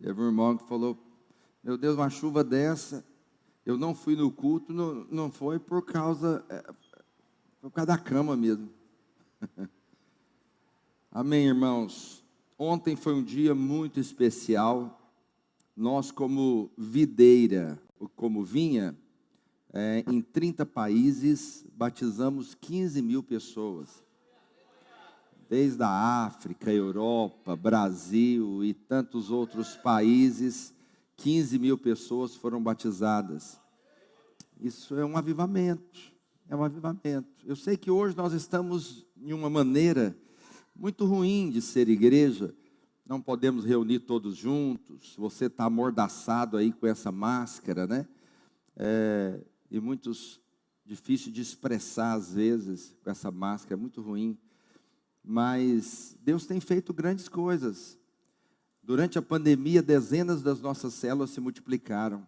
Teve um irmão que falou: Meu Deus, uma chuva dessa, eu não fui no culto, não, não foi por causa, é, por causa da cama mesmo. Amém, irmãos. Ontem foi um dia muito especial. Nós, como videira, como vinha, é, em 30 países, batizamos 15 mil pessoas desde a África, Europa, Brasil e tantos outros países, 15 mil pessoas foram batizadas. Isso é um avivamento, é um avivamento. Eu sei que hoje nós estamos em uma maneira muito ruim de ser igreja, não podemos reunir todos juntos, você está amordaçado aí com essa máscara, né? É, e muitos, difícil de expressar às vezes com essa máscara, é muito ruim. Mas Deus tem feito grandes coisas. Durante a pandemia, dezenas das nossas células se multiplicaram.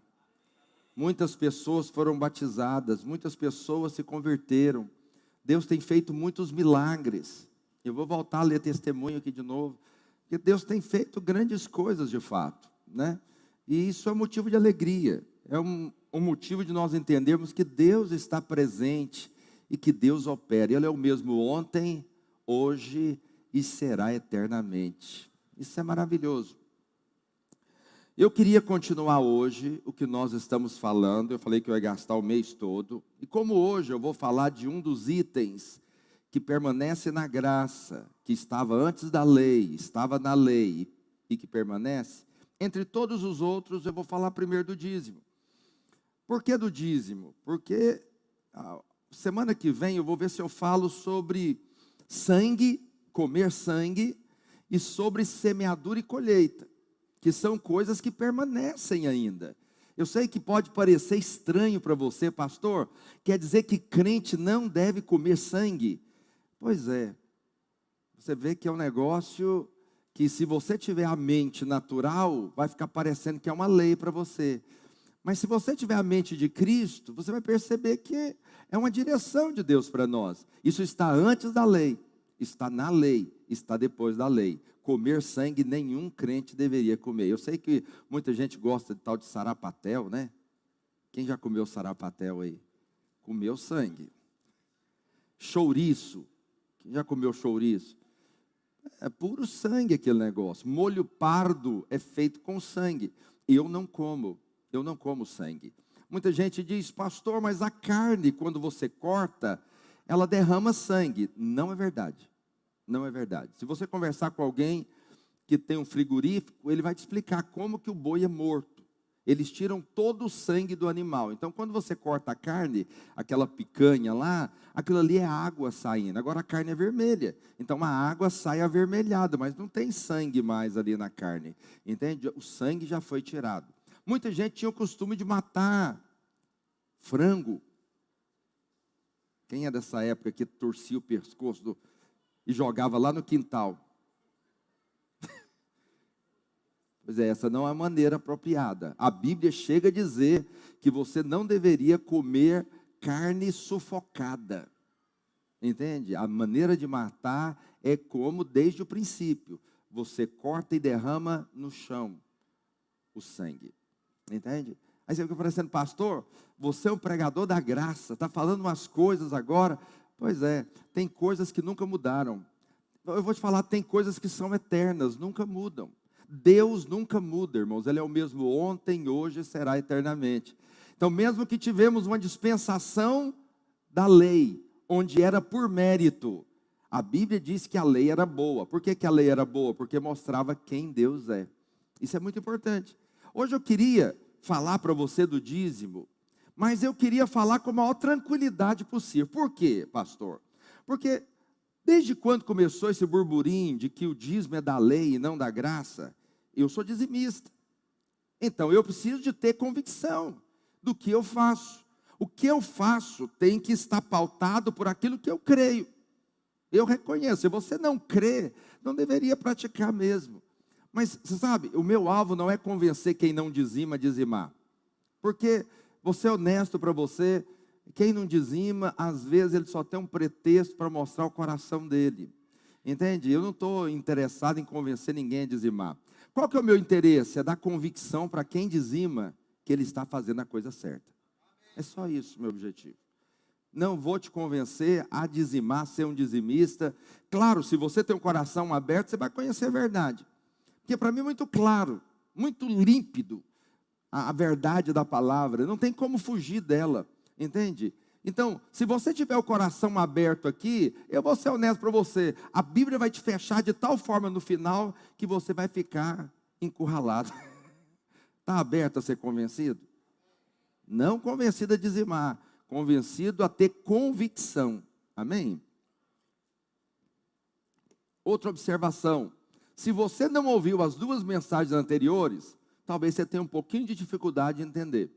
Muitas pessoas foram batizadas, muitas pessoas se converteram. Deus tem feito muitos milagres. Eu vou voltar a ler testemunho aqui de novo, porque Deus tem feito grandes coisas de fato, né? E isso é motivo de alegria, é um, um motivo de nós entendermos que Deus está presente e que Deus opera. Ele é o mesmo ontem, hoje e será eternamente. Isso é maravilhoso. Eu queria continuar hoje o que nós estamos falando. Eu falei que eu ia gastar o mês todo. E como hoje eu vou falar de um dos itens que permanece na graça, que estava antes da lei, estava na lei e que permanece, entre todos os outros, eu vou falar primeiro do dízimo. Por que do dízimo? Porque a semana que vem eu vou ver se eu falo sobre sangue, comer sangue, e sobre semeadura e colheita, que são coisas que permanecem ainda. Eu sei que pode parecer estranho para você, pastor, quer dizer que crente não deve comer sangue. Pois é, você vê que é um negócio que, se você tiver a mente natural, vai ficar parecendo que é uma lei para você. Mas se você tiver a mente de Cristo, você vai perceber que é uma direção de Deus para nós. Isso está antes da lei, está na lei, está depois da lei. Comer sangue nenhum crente deveria comer. Eu sei que muita gente gosta de tal de sarapatel, né? Quem já comeu sarapatel aí? Comeu sangue. Chouriço. Quem já comeu chouriço? É puro sangue aquele negócio. Molho pardo é feito com sangue. Eu não como. Eu não como sangue. Muita gente diz, pastor, mas a carne, quando você corta, ela derrama sangue. Não é verdade. Não é verdade. Se você conversar com alguém que tem um frigorífico, ele vai te explicar como que o boi é morto. Eles tiram todo o sangue do animal. Então, quando você corta a carne, aquela picanha lá, aquilo ali é água saindo. Agora a carne é vermelha. Então a água sai avermelhada, mas não tem sangue mais ali na carne. Entende? O sangue já foi tirado. Muita gente tinha o costume de matar frango. Quem é dessa época que torcia o pescoço do, e jogava lá no quintal? pois é, essa não é a maneira apropriada. A Bíblia chega a dizer que você não deveria comer carne sufocada. Entende? A maneira de matar é como desde o princípio. Você corta e derrama no chão o sangue. Entende? Aí você fica parecendo, pastor, você é um pregador da graça, está falando umas coisas agora. Pois é, tem coisas que nunca mudaram. Eu vou te falar, tem coisas que são eternas, nunca mudam. Deus nunca muda, irmãos. Ele é o mesmo ontem, hoje e será eternamente. Então, mesmo que tivemos uma dispensação da lei, onde era por mérito, a Bíblia diz que a lei era boa. Por que, que a lei era boa? Porque mostrava quem Deus é. Isso é muito importante. Hoje eu queria falar para você do dízimo, mas eu queria falar com a maior tranquilidade possível. Por quê, pastor? Porque desde quando começou esse burburinho de que o dízimo é da lei e não da graça, eu sou dizimista. Então eu preciso de ter convicção do que eu faço. O que eu faço tem que estar pautado por aquilo que eu creio. Eu reconheço. Se você não crê, não deveria praticar mesmo. Mas você sabe, o meu alvo não é convencer quem não dizima a dizimar. Porque, vou ser honesto para você, quem não dizima, às vezes ele só tem um pretexto para mostrar o coração dele. Entende? Eu não estou interessado em convencer ninguém a dizimar. Qual que é o meu interesse? É dar convicção para quem dizima que ele está fazendo a coisa certa. É só isso meu objetivo. Não vou te convencer a dizimar, ser um dizimista. Claro, se você tem um coração aberto, você vai conhecer a verdade. Porque para mim é muito claro, muito límpido a, verdade da palavra. Não tem como fugir dela, entende? Então, se você tiver o coração aberto aqui, eu vou ser honesto para você. A Bíblia vai te fechar de tal forma no final que você vai ficar encurralado. Está aberto a ser convencido? Não convencido a dizimar, convencido a ter convicção. Amém? Outra observação: se você não ouviu as duas mensagens anteriores, talvez você tenha um pouquinho de dificuldade de entender.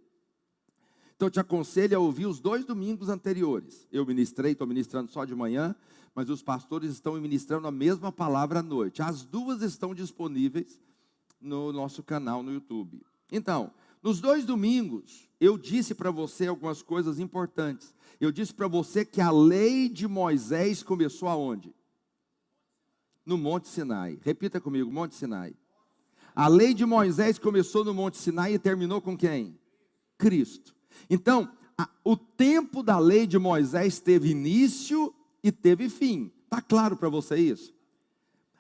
Então eu te aconselho a ouvir os dois domingos anteriores. Eu ministrei, estou ministrando só de manhã, mas os pastores estão ministrando a mesma palavra à noite. As duas estão disponíveis no nosso canal no YouTube. Então, nos dois domingos, eu disse para você algumas coisas importantes. Eu disse para você que a lei de Moisés começou aonde? No Monte Sinai. Repita comigo, Monte Sinai. A lei de Moisés começou no Monte Sinai e terminou com quem? Cristo. Então, a, o tempo da lei de Moisés teve início e teve fim. Está claro para você isso?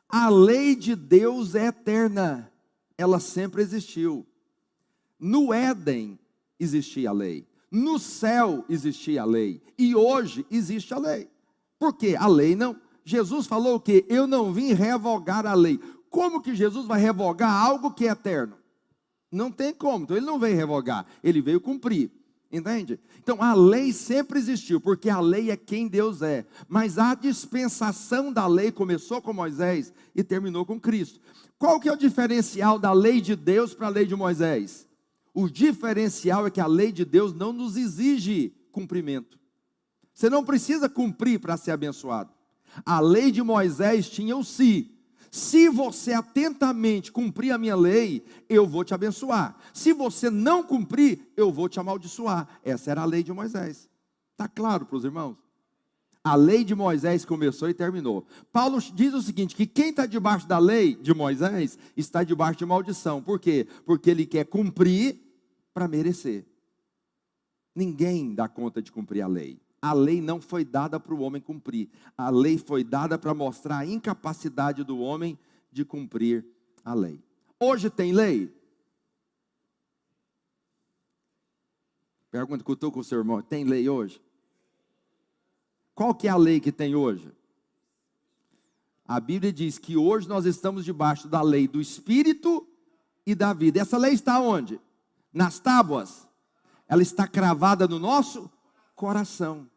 A lei de Deus é eterna, ela sempre existiu. No Éden existia a lei, no céu existia a lei, e hoje existe a lei. Por quê? A lei não. Jesus falou que eu não vim revogar a lei. Como que Jesus vai revogar algo que é eterno? Não tem como. Então ele não veio revogar, ele veio cumprir. Entende? Então a lei sempre existiu, porque a lei é quem Deus é. Mas a dispensação da lei começou com Moisés e terminou com Cristo. Qual que é o diferencial da lei de Deus para a lei de Moisés? O diferencial é que a lei de Deus não nos exige cumprimento. Você não precisa cumprir para ser abençoado. A lei de Moisés tinha o si. Se você atentamente cumprir a minha lei, eu vou te abençoar. Se você não cumprir, eu vou te amaldiçoar. Essa era a lei de Moisés. Está claro para os irmãos? A lei de Moisés começou e terminou. Paulo diz o seguinte: que quem está debaixo da lei de Moisés está debaixo de maldição. Por quê? Porque ele quer cumprir para merecer. Ninguém dá conta de cumprir a lei a lei não foi dada para o homem cumprir, a lei foi dada para mostrar a incapacidade do homem de cumprir a lei. Hoje tem lei? Pergunta que eu estou com o seu irmão, tem lei hoje? Qual que é a lei que tem hoje? A Bíblia diz que hoje nós estamos debaixo da lei do Espírito e da vida. Essa lei está onde? Nas tábuas. Ela está cravada no nosso coração.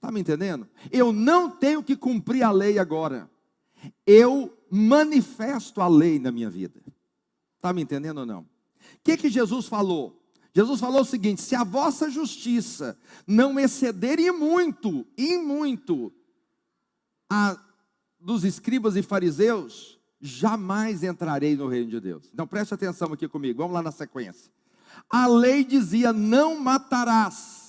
Está me entendendo? Eu não tenho que cumprir a lei agora. Eu manifesto a lei na minha vida. Está me entendendo ou não? O que, que Jesus falou? Jesus falou o seguinte: se a vossa justiça não exceder em muito, em muito, a dos escribas e fariseus, jamais entrarei no reino de Deus. Então preste atenção aqui comigo, vamos lá na sequência. A lei dizia: não matarás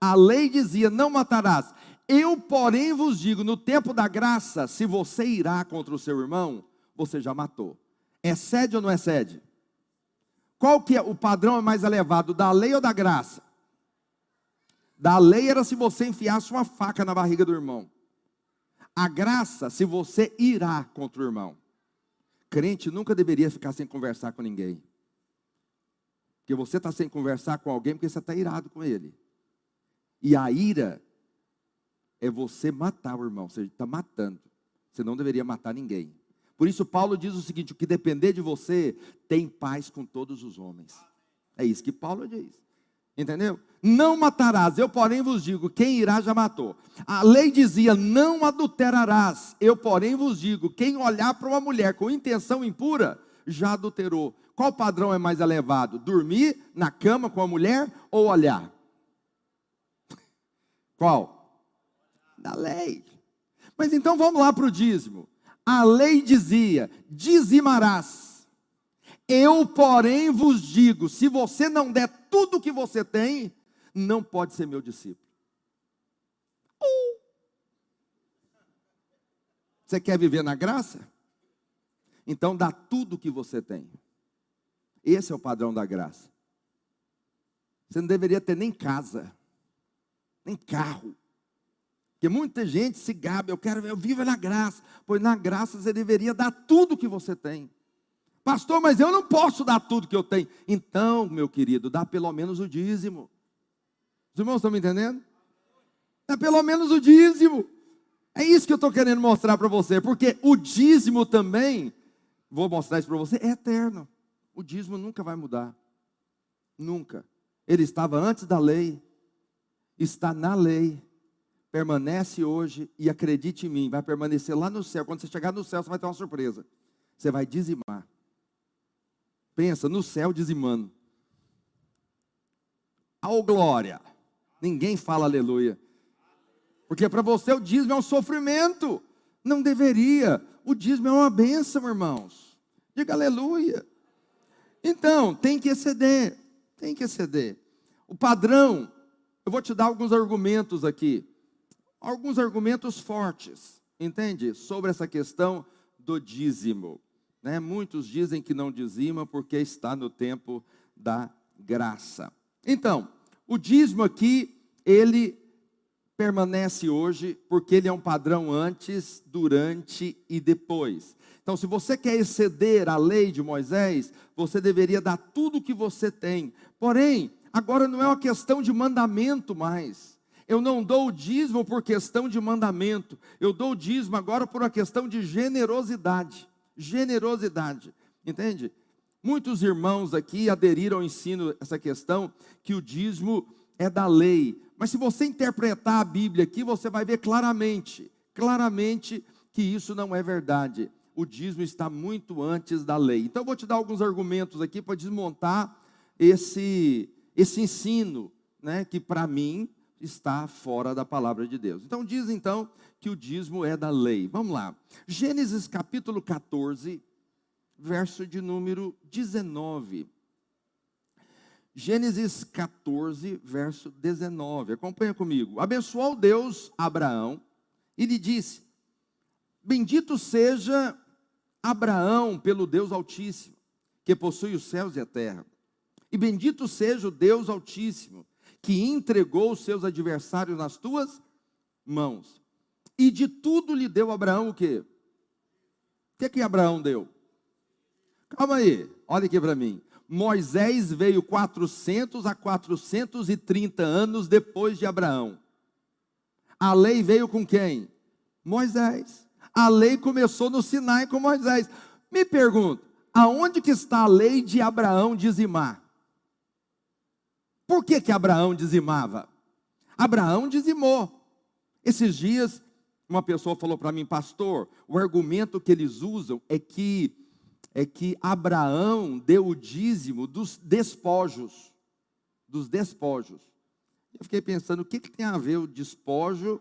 a lei dizia: não matarás. Eu, porém, vos digo: no tempo da graça, se você irá contra o seu irmão, você já matou. Excede ou não excede? Qual que é o padrão é mais elevado, da lei ou da graça? Da lei era se você enfiasse uma faca na barriga do irmão. A graça, se você irá contra o irmão. Crente nunca deveria ficar sem conversar com ninguém. Porque você está sem conversar com alguém porque você está irado com ele. E a ira é você matar o irmão, você está matando. Você não deveria matar ninguém. Por isso, Paulo diz o seguinte: o que depender de você, tem paz com todos os homens. É isso que Paulo diz. Entendeu? Não matarás, eu porém vos digo: quem irá já matou. A lei dizia: não adulterarás. Eu porém vos digo: quem olhar para uma mulher com intenção impura, já adulterou. Qual padrão é mais elevado? Dormir na cama com a mulher ou olhar? Qual? Da lei. Mas então vamos lá para o dízimo. A lei dizia: dizimarás. Eu, porém, vos digo: se você não der tudo o que você tem, não pode ser meu discípulo. Você quer viver na graça? Então dá tudo que você tem. Esse é o padrão da graça. Você não deveria ter nem casa, nem carro. Porque muita gente se gaba, eu quero, eu vivo na graça. Pois na graça você deveria dar tudo que você tem. Pastor, mas eu não posso dar tudo que eu tenho. Então, meu querido, dá pelo menos o dízimo. Os irmãos estão me entendendo? Dá pelo menos o dízimo. É isso que eu estou querendo mostrar para você, porque o dízimo também, vou mostrar isso para você, é eterno. O dízimo nunca vai mudar. Nunca. Ele estava antes da lei, está na lei, permanece hoje e acredite em mim, vai permanecer lá no céu. Quando você chegar no céu, você vai ter uma surpresa. Você vai dizimar. Pensa, no céu dizimando. Ao glória. Ninguém fala aleluia. Porque para você o dízimo é um sofrimento. Não deveria. O dízimo é uma bênção, irmãos. Diga aleluia. Então, tem que exceder. Tem que exceder. O padrão, eu vou te dar alguns argumentos aqui. Alguns argumentos fortes, entende? Sobre essa questão do dízimo. Né? Muitos dizem que não dizima porque está no tempo da graça. Então, o dízimo aqui, ele permanece hoje porque ele é um padrão antes, durante e depois. Então, se você quer exceder a lei de Moisés, você deveria dar tudo o que você tem. Porém, agora não é uma questão de mandamento mais. Eu não dou o dízimo por questão de mandamento. Eu dou o dízimo agora por uma questão de generosidade. Generosidade. Entende? Muitos irmãos aqui aderiram ao ensino essa questão que o dízimo é da lei. Mas se você interpretar a Bíblia aqui, você vai ver claramente, claramente que isso não é verdade o dízimo está muito antes da lei. Então eu vou te dar alguns argumentos aqui para desmontar esse, esse ensino, né, que para mim está fora da palavra de Deus. Então diz então que o dízimo é da lei. Vamos lá. Gênesis capítulo 14, verso de número 19. Gênesis 14, verso 19. Acompanha comigo. Abençoou Deus Abraão e lhe disse: Bendito seja Abraão pelo Deus Altíssimo, que possui os céus e a terra. E bendito seja o Deus Altíssimo, que entregou os seus adversários nas tuas mãos. E de tudo lhe deu Abraão o quê? O que é que Abraão deu? Calma aí, olha aqui para mim. Moisés veio 400 a 430 anos depois de Abraão. A lei veio com quem? Moisés. A lei começou no Sinai com Moisés. Me pergunto, aonde que está a lei de Abraão dizimar? Por que que Abraão dizimava? Abraão dizimou. Esses dias, uma pessoa falou para mim, pastor, o argumento que eles usam é que é que Abraão deu o dízimo dos despojos, dos despojos. Eu fiquei pensando, o que, que tem a ver o despojo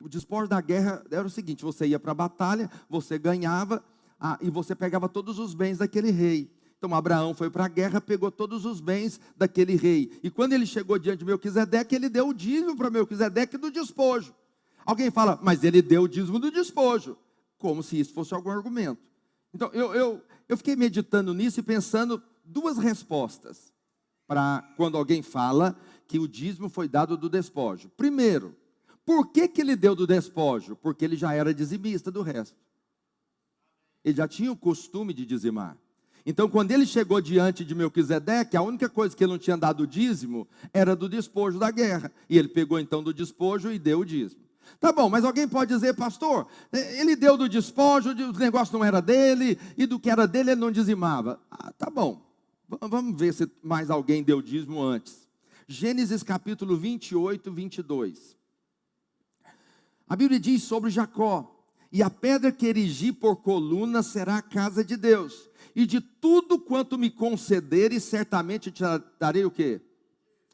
o despojo da guerra era o seguinte: você ia para a batalha, você ganhava ah, e você pegava todos os bens daquele rei. Então Abraão foi para a guerra, pegou todos os bens daquele rei. E quando ele chegou diante de Melquisedeque, ele deu o dízimo para Melquisedeque do despojo. Alguém fala, mas ele deu o dízimo do despojo. Como se isso fosse algum argumento. Então eu, eu, eu fiquei meditando nisso e pensando duas respostas para quando alguém fala que o dízimo foi dado do despojo. Primeiro, por que, que ele deu do despojo? Porque ele já era dizimista do resto. Ele já tinha o costume de dizimar. Então, quando ele chegou diante de Melquisedeque, a única coisa que ele não tinha dado dízimo era do despojo da guerra. E ele pegou então do despojo e deu o dízimo. Tá bom, mas alguém pode dizer, pastor, é, ele deu do despojo, o negócio não era dele, e do que era dele ele não dizimava. Ah, tá bom. Vamos ver se mais alguém deu dízimo antes. Gênesis capítulo 28, 22. A Bíblia diz sobre Jacó: E a pedra que erigi por coluna será a casa de Deus, e de tudo quanto me concederes, certamente te darei o quê?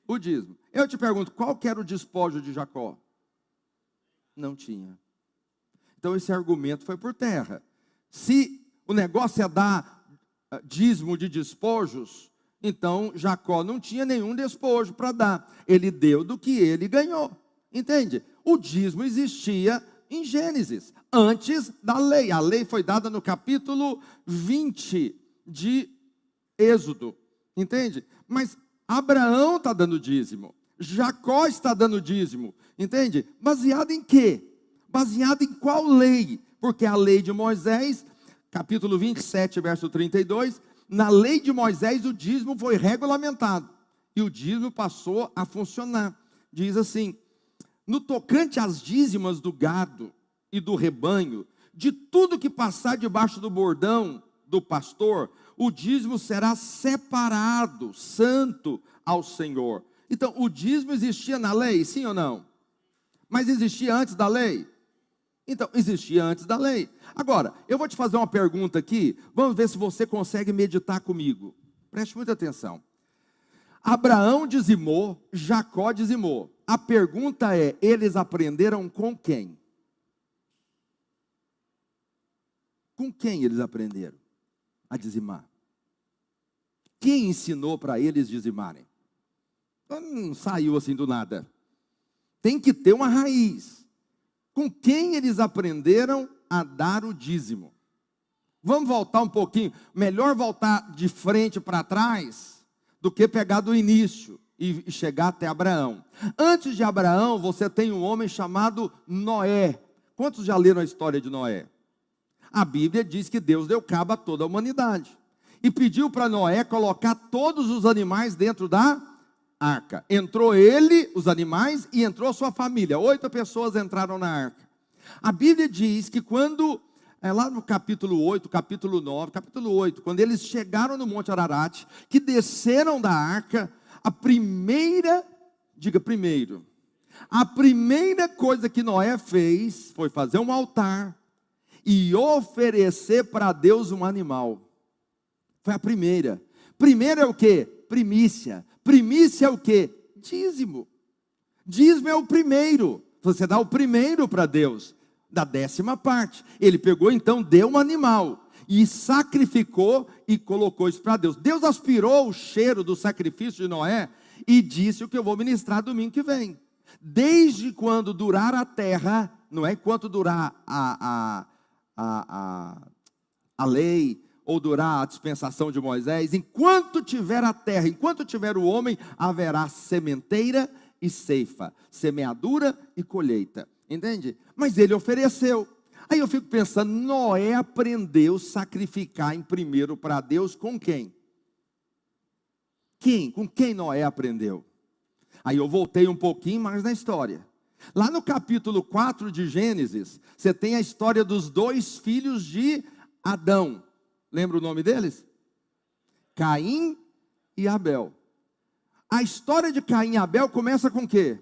O dízimo. Eu te pergunto, qual era o despojo de Jacó? Não tinha. Então esse argumento foi por terra. Se o negócio é dar ah, dízimo de despojos, então Jacó não tinha nenhum despojo para dar. Ele deu do que ele ganhou. Entende? O dízimo existia Em Gênesis, antes da lei. A lei foi dada no capítulo 20 de Êxodo. Entende? Mas Abraão está dando dízimo. Jacó está dando dízimo. Entende? Baseado em quê? Baseado em qual lei? Porque a lei de Moisés, capítulo 27, verso 32, na lei de Moisés o dízimo foi regulamentado e o dízimo passou a funcionar. Diz assim: no tocante às dízimas do gado e do rebanho, de tudo que passar debaixo do bordão do pastor, o dízimo será separado, santo ao Senhor. Então, o dízimo existia na lei, sim ou não? Mas existia antes da lei? Então, existia antes da lei. Agora, eu vou te fazer uma pergunta aqui, vamos ver se você consegue meditar comigo. Preste muita atenção. Abraão dizimou, Jacó dizimou. A pergunta é: eles aprenderam com quem? Com quem eles aprenderam a dizimar? Quem ensinou para eles dizimarem? Não saiu assim do nada. Tem que ter uma raiz com quem eles aprenderam a dar o dízimo. Vamos voltar um pouquinho, melhor voltar de frente para trás do que pegar do início e chegar até Abraão. Antes de Abraão, você tem um homem chamado Noé. Quantos já leram a história de Noé? A Bíblia diz que Deus deu cabo a toda a humanidade e pediu para Noé colocar todos os animais dentro da arca. Entrou ele, os animais, e entrou sua família. Oito pessoas entraram na arca. A Bíblia diz que quando, é lá no capítulo 8, capítulo 9, capítulo 8, quando eles chegaram no Monte Ararat, que desceram da arca, a primeira, diga primeiro, a primeira coisa que Noé fez foi fazer um altar e oferecer para Deus um animal. Foi a primeira. Primeiro é o que? Primícia. Primícia é o que? Dízimo. Dízimo é o primeiro. Você dá o primeiro para Deus, da décima parte. Ele pegou então, deu um animal e sacrificou e colocou isso para Deus. Deus aspirou o cheiro do sacrifício de Noé e disse o que eu vou ministrar domingo que vem. Desde quando durar a terra, não é enquanto durar a, a, a, a, a lei, ou durar a dispensação de Moisés, enquanto tiver a terra, enquanto tiver o homem, haverá sementeira e ceifa, semeadura e colheita. Entende? Mas ele ofereceu. Aí eu fico pensando, Noé aprendeu sacrificar em primeiro para Deus com quem? Quem? Com quem Noé aprendeu? Aí eu voltei um pouquinho mais na história. Lá no capítulo 4 de Gênesis, você tem a história dos dois filhos de Adão. Lembra o nome deles? Caim e Abel. A história de Caim e Abel começa com o quê?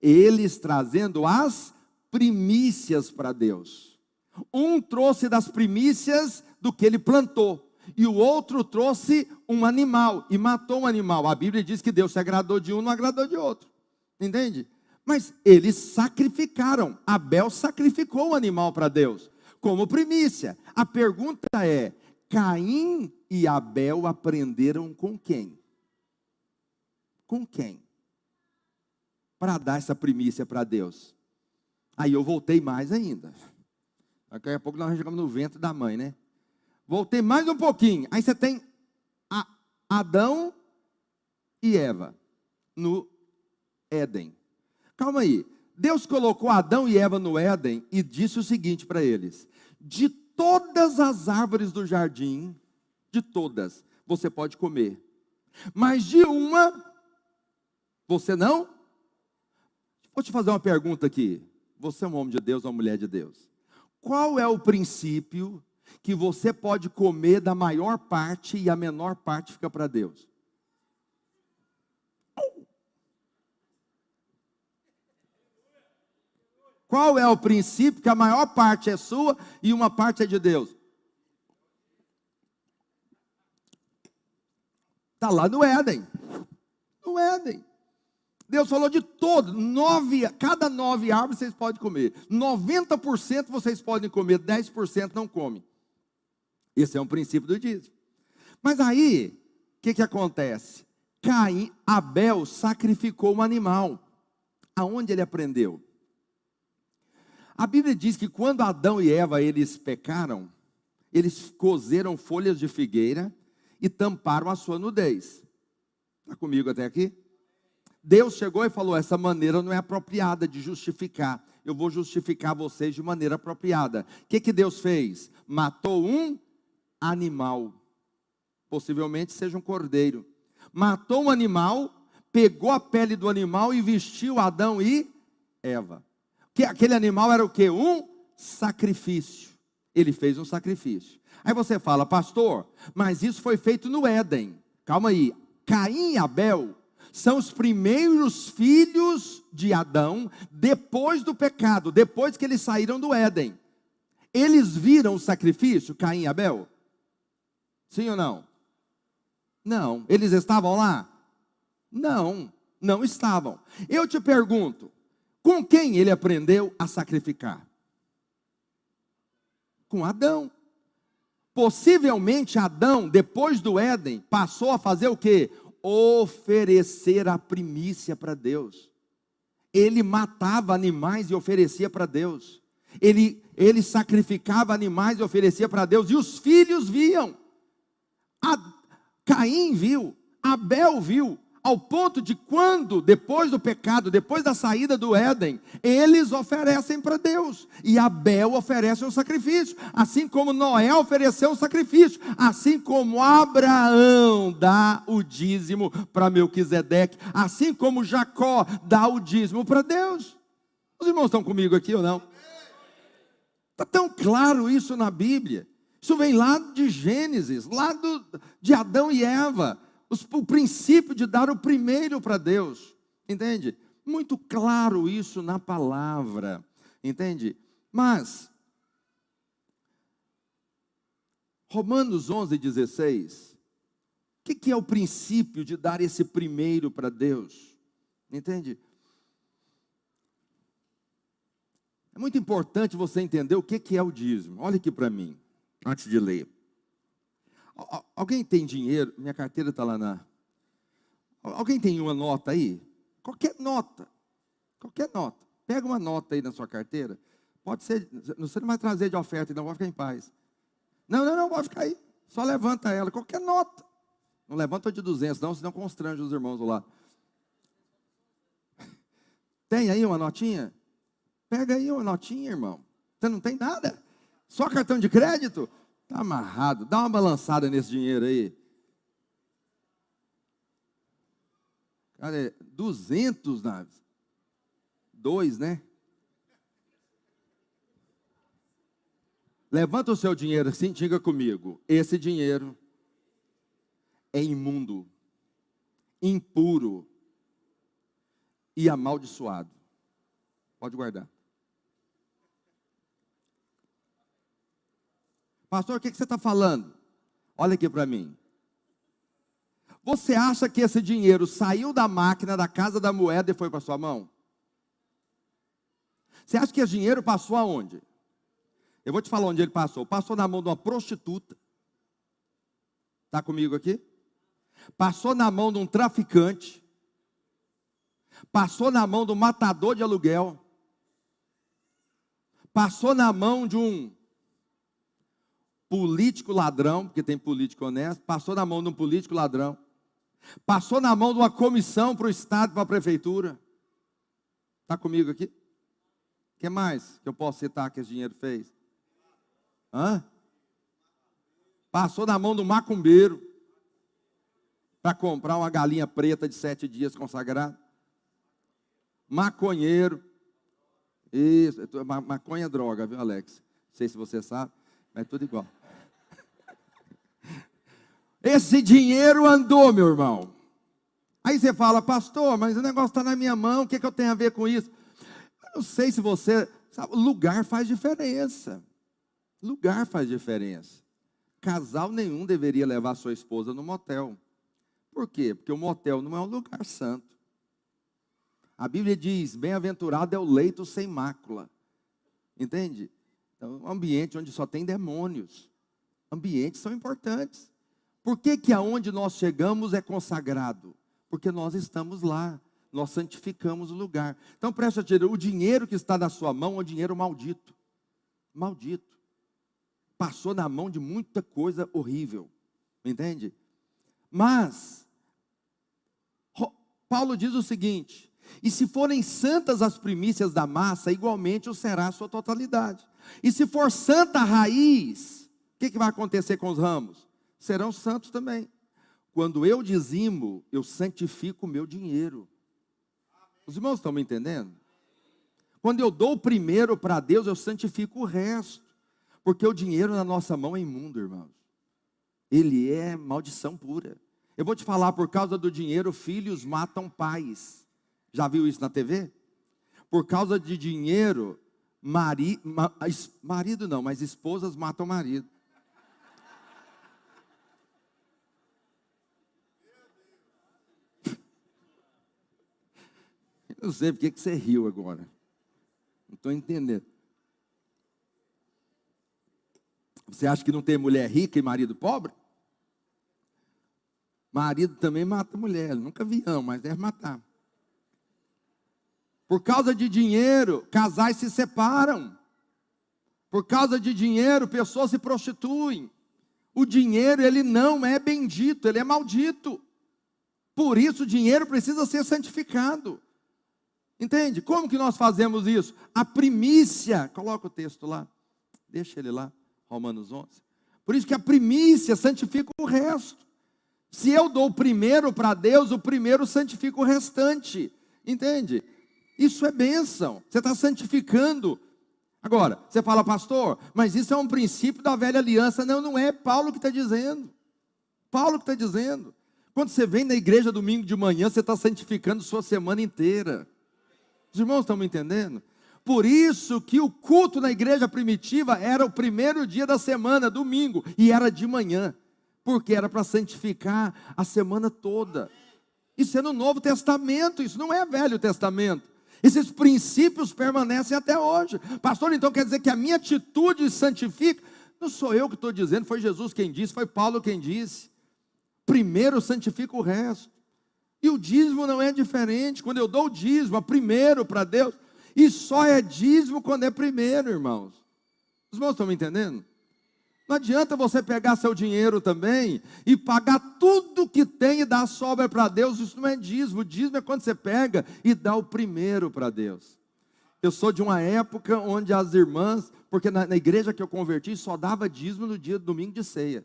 Eles trazendo as primícias para Deus. Um trouxe das primícias do que ele plantou, e o outro trouxe um animal e matou um animal. A Bíblia diz que Deus se agradou de um, não agradou de outro. Entende? Mas eles sacrificaram. Abel sacrificou o animal para Deus como primícia. A pergunta é: Caim e Abel aprenderam com quem? Com quem? Para dar essa primícia para Deus. Aí eu voltei mais ainda. Daqui a pouco nós chegamos no ventre da mãe, né? Voltei mais um pouquinho. Aí você tem Adão e Eva no Éden. Calma aí. Deus colocou Adão e Eva no Éden e disse o seguinte para eles: de todas as árvores do jardim, de todas, você pode comer, mas de uma, você não? Vou te fazer uma pergunta aqui. Você é um homem de Deus ou uma mulher de Deus? Qual é o princípio que você pode comer da maior parte e a menor parte fica para Deus? Qual é o princípio que a maior parte é sua e uma parte é de Deus? Está lá no Éden. No Éden. Deus falou de todo, nove, cada nove árvores vocês podem comer. 90% vocês podem comer, 10% não comem. Esse é um princípio do dízimo. Mas aí, o que, que acontece? Caim, Abel sacrificou um animal. Aonde ele aprendeu? A Bíblia diz que quando Adão e Eva eles pecaram, eles cozeram folhas de figueira e tamparam a sua nudez. Está comigo até aqui? Deus chegou e falou: essa maneira não é apropriada de justificar. Eu vou justificar vocês de maneira apropriada. O que, que Deus fez? Matou um animal, possivelmente seja um cordeiro. Matou um animal, pegou a pele do animal e vestiu Adão e Eva. Que aquele animal era o que? Um sacrifício. Ele fez um sacrifício. Aí você fala, pastor, mas isso foi feito no Éden. Calma aí. Caim e Abel são os primeiros filhos de Adão depois do pecado, depois que eles saíram do Éden. Eles viram o sacrifício, Caim e Abel? Sim ou não? Não. Eles estavam lá? Não, não estavam. Eu te pergunto, com quem ele aprendeu a sacrificar? Com Adão. Possivelmente Adão, depois do Éden, passou a fazer o que? Oferecer a primícia para Deus. Ele matava animais e oferecia para Deus. Ele, ele sacrificava animais e oferecia para Deus. E os filhos viam. A, Caim viu. Abel viu ao ponto de quando, depois do pecado, depois da saída do Éden, eles oferecem para Deus, e Abel oferece um sacrifício, assim como Noé ofereceu um sacrifício, assim como Abraão dá o dízimo para Melquisedeque, assim como Jacó dá o dízimo para Deus. Os irmãos estão comigo aqui ou não? Está tão claro isso na Bíblia. Isso vem lá de Gênesis, lá do, de Adão e Eva o princípio de dar o primeiro para Deus, entende? Muito claro isso na palavra, entende? Mas, Romanos 11, 16, o que, que é o princípio de dar esse primeiro para Deus? Entende? É muito importante você entender o que, que é o dízimo. Olha aqui para mim, antes de ler. Alguém tem dinheiro? Minha carteira está lá na. Alguém tem uma nota aí? Qualquer nota. Qualquer nota. Pega uma nota aí na sua carteira. Pode ser. Você não vai trazer de oferta, não vai ficar em paz. Não, não, não, pode ficar aí. Só levanta ela. Qualquer nota. Não levanta de 200, não, senão constrange os irmãos do lado. Tem aí uma notinha? Pega aí uma notinha, irmão. Você não tem nada? Só cartão de crédito? Está amarrado. Dá uma balançada nesse dinheiro aí. Cara, é 200 naves. Dois, né? Levanta o seu dinheiro assim, diga comigo. Esse dinheiro é imundo, impuro e amaldiçoado. Pode guardar. Pastor, o que, você está falando? Olha aqui para mim. Você acha que esse dinheiro saiu da máquina, da casa da moeda e foi para sua mão? Você acha que esse dinheiro passou aonde? Eu vou te falar onde ele passou. Passou na mão de uma prostituta. Está comigo aqui? Passou na mão de um traficante. Passou na mão de um matador de aluguel. Passou na mão de um político ladrão, porque tem político honesto, passou na mão de um político ladrão, passou na mão de uma comissão para o Estado, para a prefeitura. Está comigo aqui? O que mais que eu posso citar que esse dinheiro fez? Hã? Passou na mão do macumbeiro para comprar uma galinha preta de sete dias consagrada. Maconheiro. Isso, maconha é droga, viu, Alex? Não sei se você sabe, mas é tudo igual. Esse dinheiro andou, meu irmão. Aí você fala, pastor, mas o negócio está na minha mão, o que, que eu tenho a ver com isso? Eu não sei se você. Sabe, lugar faz diferença. Lugar faz diferença. Casal nenhum deveria levar sua esposa no motel. Por quê? Porque o motel não é um lugar santo. A Bíblia diz: bem-aventurado é o leito sem mácula. Entende? Então, um ambiente onde só tem demônios. Ambientes são importantes. Por que, que aonde nós chegamos é consagrado? Porque nós estamos lá. nós santificamos o lugar. Então preste atenção, o dinheiro que está na sua mão é um dinheiro maldito. Maldito. Passou na mão de muita coisa horrível. Entende? Mas Paulo diz o seguinte: e se forem santas as primícias da massa, igualmente o será a sua totalidade. E se for santa a raiz, o que, que vai acontecer com os ramos? Serão santos também. Quando eu dizimo, eu santifico o meu dinheiro. Os irmãos estão me entendendo? Quando eu dou o primeiro para Deus, eu santifico o resto. Porque o dinheiro na nossa mão é imundo, irmãos. Ele é maldição pura. Eu vou te falar, por causa do dinheiro, filhos matam pais. Já viu isso na TV? Por causa de dinheiro, mari, ma, marido não, mas esposas matam marido. Não sei porque que você riu agora. Não estou entendendo. Você acha que não tem mulher rica e marido pobre? Marido também mata mulher. Nunca vi não, mas deve matar. Por causa de dinheiro, casais se separam. Por causa de dinheiro, pessoas se prostituem. O dinheiro, ele não é bendito, ele é maldito. Por isso, o dinheiro precisa ser santificado. Entende? Como que nós fazemos isso? A primícia, coloca o texto lá, deixa ele lá, Romanos 11. Por isso que a primícia santifica o resto. Se eu dou o primeiro para Deus, o primeiro santifica o restante. Entende? Isso é bênção. Você está santificando. Agora, você fala, pastor, mas isso é um princípio da velha aliança. Não, não é Paulo que está dizendo. Paulo que está dizendo. Quando você vem na igreja domingo de manhã, você está santificando sua semana inteira. Os irmãos estão me entendendo? Por isso que o culto na igreja primitiva era o primeiro dia da semana, domingo, e era de manhã, porque era para santificar a semana toda. Isso é no Novo Testamento, isso não é Velho Testamento. Esses princípios permanecem até hoje. Pastor, então quer dizer que a minha atitude santifica? Não sou eu que estou dizendo, foi Jesus quem disse, foi Paulo quem disse. Primeiro santifica o resto. E o dízimo não é diferente. Quando eu dou o dízimo, primeiro para Deus, e só é dízimo quando é primeiro, irmãos. Os irmãos estão me entendendo? Não adianta você pegar seu dinheiro também e pagar tudo que tem e dar a sobra para Deus. Isso não é dízimo. O dízimo é quando você pega e dá o primeiro para Deus. Eu sou de uma época onde as irmãs, porque na, na igreja que eu converti, só dava dízimo no dia do domingo de ceia.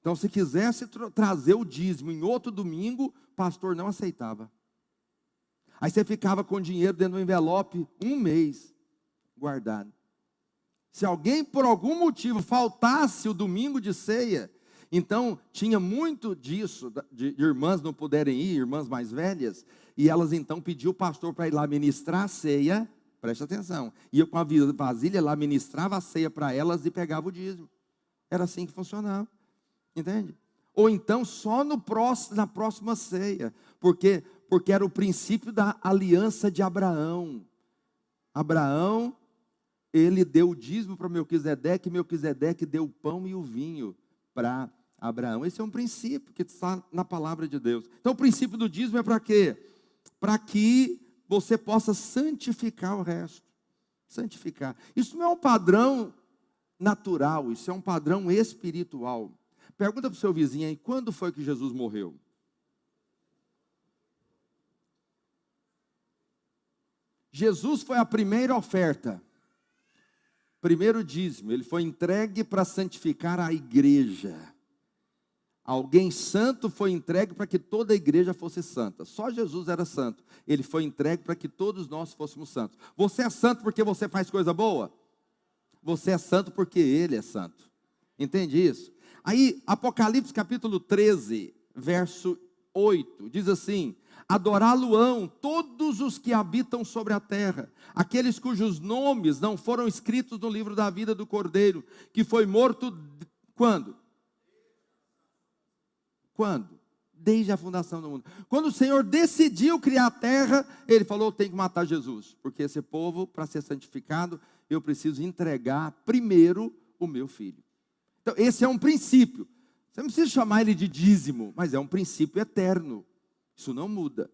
Então, se quisesse tra trazer o dízimo em outro domingo, o pastor não aceitava. Aí você ficava com dinheiro dentro do envelope um mês guardado. Se alguém por algum motivo faltasse o domingo de ceia, então tinha muito disso, de, de irmãs não puderem ir, irmãs mais velhas, e elas então pediam o pastor para ir lá ministrar a ceia, preste atenção, ia com a vasilha lá, ministrava a ceia para elas e pegava o dízimo. Era assim que funcionava. Entende? Ou então só no próximo, na próxima ceia. Porque, porque era o princípio da aliança de Abraão. Abraão, ele deu o dízimo para Melquisedeque, Melquisedeque deu o pão e o vinho para Abraão. Esse é um princípio que está na palavra de Deus. Então o princípio do dízimo é para quê? Para que você possa santificar o resto. Santificar. Isso não é um padrão natural, isso é um padrão espiritual. Pergunta para o seu vizinho aí, quando foi que Jesus morreu? Jesus foi a primeira oferta, primeiro dízimo, ele foi entregue para santificar a igreja. Alguém santo foi entregue para que toda a igreja fosse santa. Só Jesus era santo. Ele foi entregue para que todos nós fôssemos santos. Você é santo porque você faz coisa boa? Você é santo porque ele é santo. Entende isso? Aí, Apocalipse capítulo 13, verso 8, diz assim: Adorá-lo-ão todos os que habitam sobre a terra, aqueles cujos nomes não foram escritos no livro da vida do Cordeiro, que foi morto quando? Quando? Desde a fundação do mundo. Quando o Senhor decidiu criar a terra, ele falou: tem que matar Jesus, porque esse povo, para ser santificado, eu preciso entregar primeiro o meu filho. Então, esse é um princípio. Você não precisa chamar ele de dízimo, mas é um princípio eterno. Isso não muda.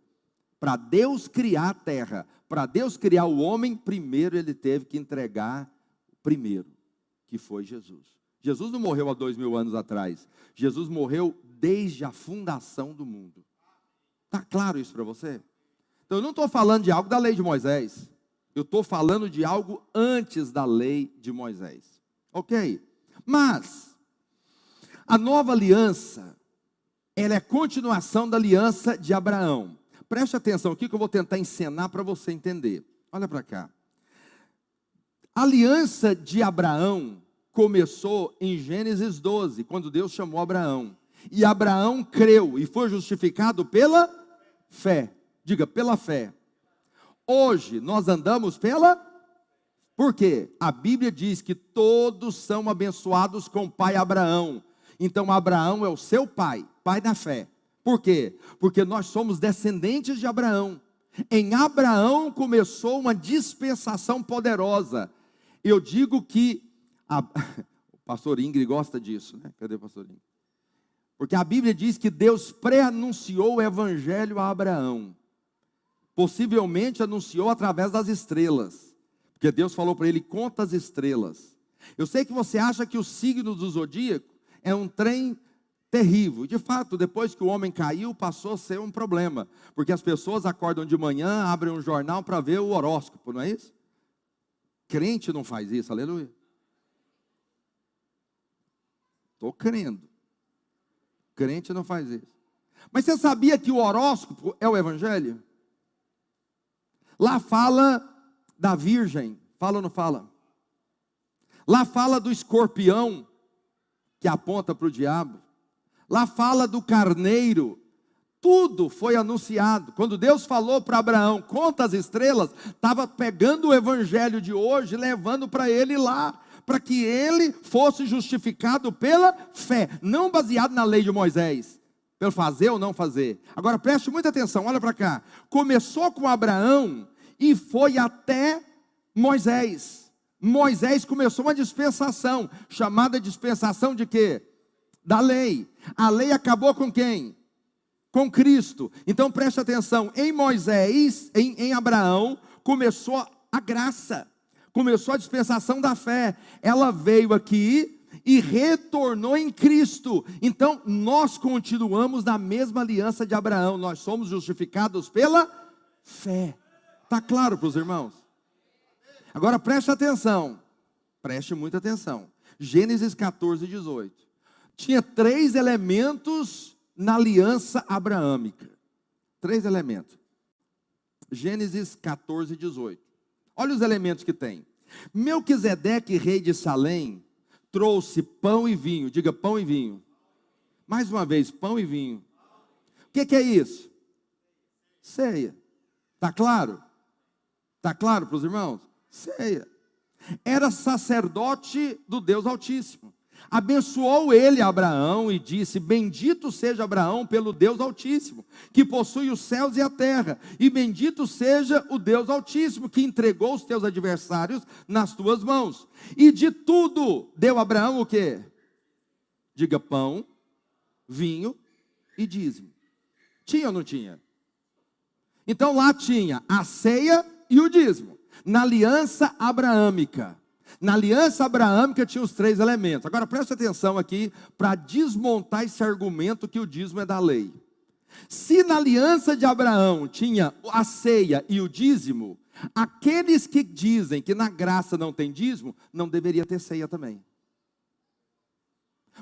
Para Deus criar a terra, para Deus criar o homem, primeiro ele teve que entregar o primeiro, que foi Jesus. Jesus não morreu há dois mil anos atrás. Jesus morreu desde a fundação do mundo. Está claro isso para você? Então eu não estou falando de algo da lei de Moisés. Eu estou falando de algo antes da lei de Moisés. Ok? Mas, a nova aliança, ela é continuação da aliança de Abraão. Preste atenção aqui que eu vou tentar encenar para você entender. Olha para cá. A aliança de Abraão começou em Gênesis 12, quando Deus chamou Abraão. E Abraão creu e foi justificado pela fé. Diga, pela fé. Hoje nós andamos pela por quê? A Bíblia diz que todos são abençoados com o pai Abraão. Então Abraão é o seu pai, pai da fé. Por quê? Porque nós somos descendentes de Abraão. Em Abraão começou uma dispensação poderosa. Eu digo que a, o pastor Ingrid gosta disso, né? Cadê o pastor Ingrid? Porque a Bíblia diz que Deus pré-anunciou o evangelho a Abraão. Possivelmente anunciou através das estrelas. Porque Deus falou para ele: conta as estrelas. Eu sei que você acha que o signo do zodíaco é um trem terrível. De fato, depois que o homem caiu, passou a ser um problema. Porque as pessoas acordam de manhã, abrem um jornal para ver o horóscopo, não é isso? Crente não faz isso, aleluia. Estou crendo. Crente não faz isso. Mas você sabia que o horóscopo é o evangelho? Lá fala da virgem, fala ou não fala? Lá fala do escorpião, que aponta para o diabo. Lá fala do carneiro. Tudo foi anunciado. Quando Deus falou para Abraão, conta as estrelas, estava pegando o evangelho de hoje, levando para ele lá, para que ele fosse justificado pela fé, não baseado na lei de Moisés, pelo fazer ou não fazer. Agora preste muita atenção, olha para cá. Começou com Abraão e foi até Moisés. Moisés começou uma dispensação, chamada dispensação de quê? Da lei. A lei acabou com quem? Com Cristo. Então preste atenção, em Moisés, em, em Abraão, começou a graça, começou a dispensação da fé. Ela veio aqui e retornou em Cristo. Então nós continuamos na mesma aliança de Abraão, nós somos justificados pela fé. Está claro para os irmãos? Agora preste atenção, preste muita atenção. Gênesis 14, 18. Tinha três elementos na aliança abraâmica. Três elementos. Gênesis 14, 18. Olha os elementos que tem. Melquisedeque, rei de Salém, trouxe pão e vinho. Diga pão e vinho. Mais uma vez, pão e vinho. O que, que é isso? Ceia. Está claro? Está claro para os irmãos? Ceia. Era sacerdote do Deus Altíssimo. Abençoou ele Abraão e disse: Bendito seja Abraão pelo Deus Altíssimo, que possui os céus e a terra, e bendito seja o Deus Altíssimo, que entregou os teus adversários nas tuas mãos. E de tudo deu Abraão o que? Diga pão, vinho e dízimo. Tinha ou não tinha? Então lá tinha a ceia e o dízimo. Na aliança abraâmica. Na aliança abraâmica tinha os três elementos. Agora preste atenção aqui para desmontar esse argumento que o dízimo é da lei. Se na aliança de Abraão tinha a ceia e o dízimo, aqueles que dizem que na graça não tem dízimo, não deveria ter ceia também.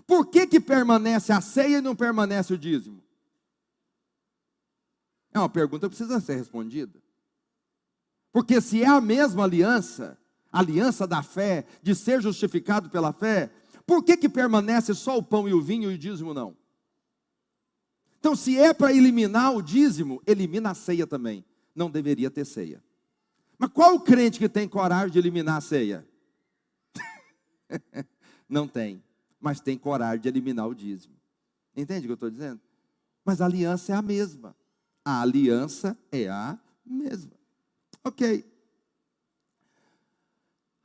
Por que, que permanece a ceia e não permanece o dízimo? É uma pergunta que precisa ser respondida. Porque se é a mesma aliança, aliança da fé, de ser justificado pela fé, por que, que permanece só o pão e o vinho e o dízimo não? Então, se é para eliminar o dízimo, elimina a ceia também. Não deveria ter ceia. Mas qual o crente que tem coragem de eliminar a ceia? não tem, mas tem coragem de eliminar o dízimo. Entende o que eu estou dizendo? Mas a aliança é a mesma. A aliança é a mesma. Ok.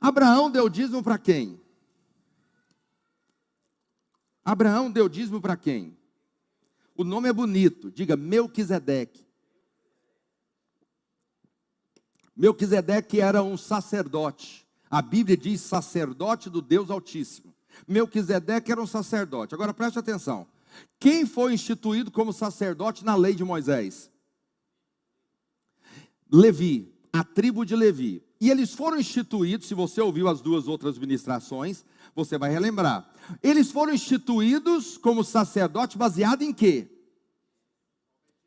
Abraão deu dízimo para quem? Abraão deu dízimo para quem? O nome é bonito, diga Melquisedeque. Melquisedeque era um sacerdote. A Bíblia diz sacerdote do Deus Altíssimo. Melquisedeque era um sacerdote. Agora preste atenção. Quem foi instituído como sacerdote na lei de Moisés? Levi, a tribo de Levi. E eles foram instituídos, se você ouviu as duas outras ministrações, você vai relembrar. Eles foram instituídos como sacerdote baseado em quê?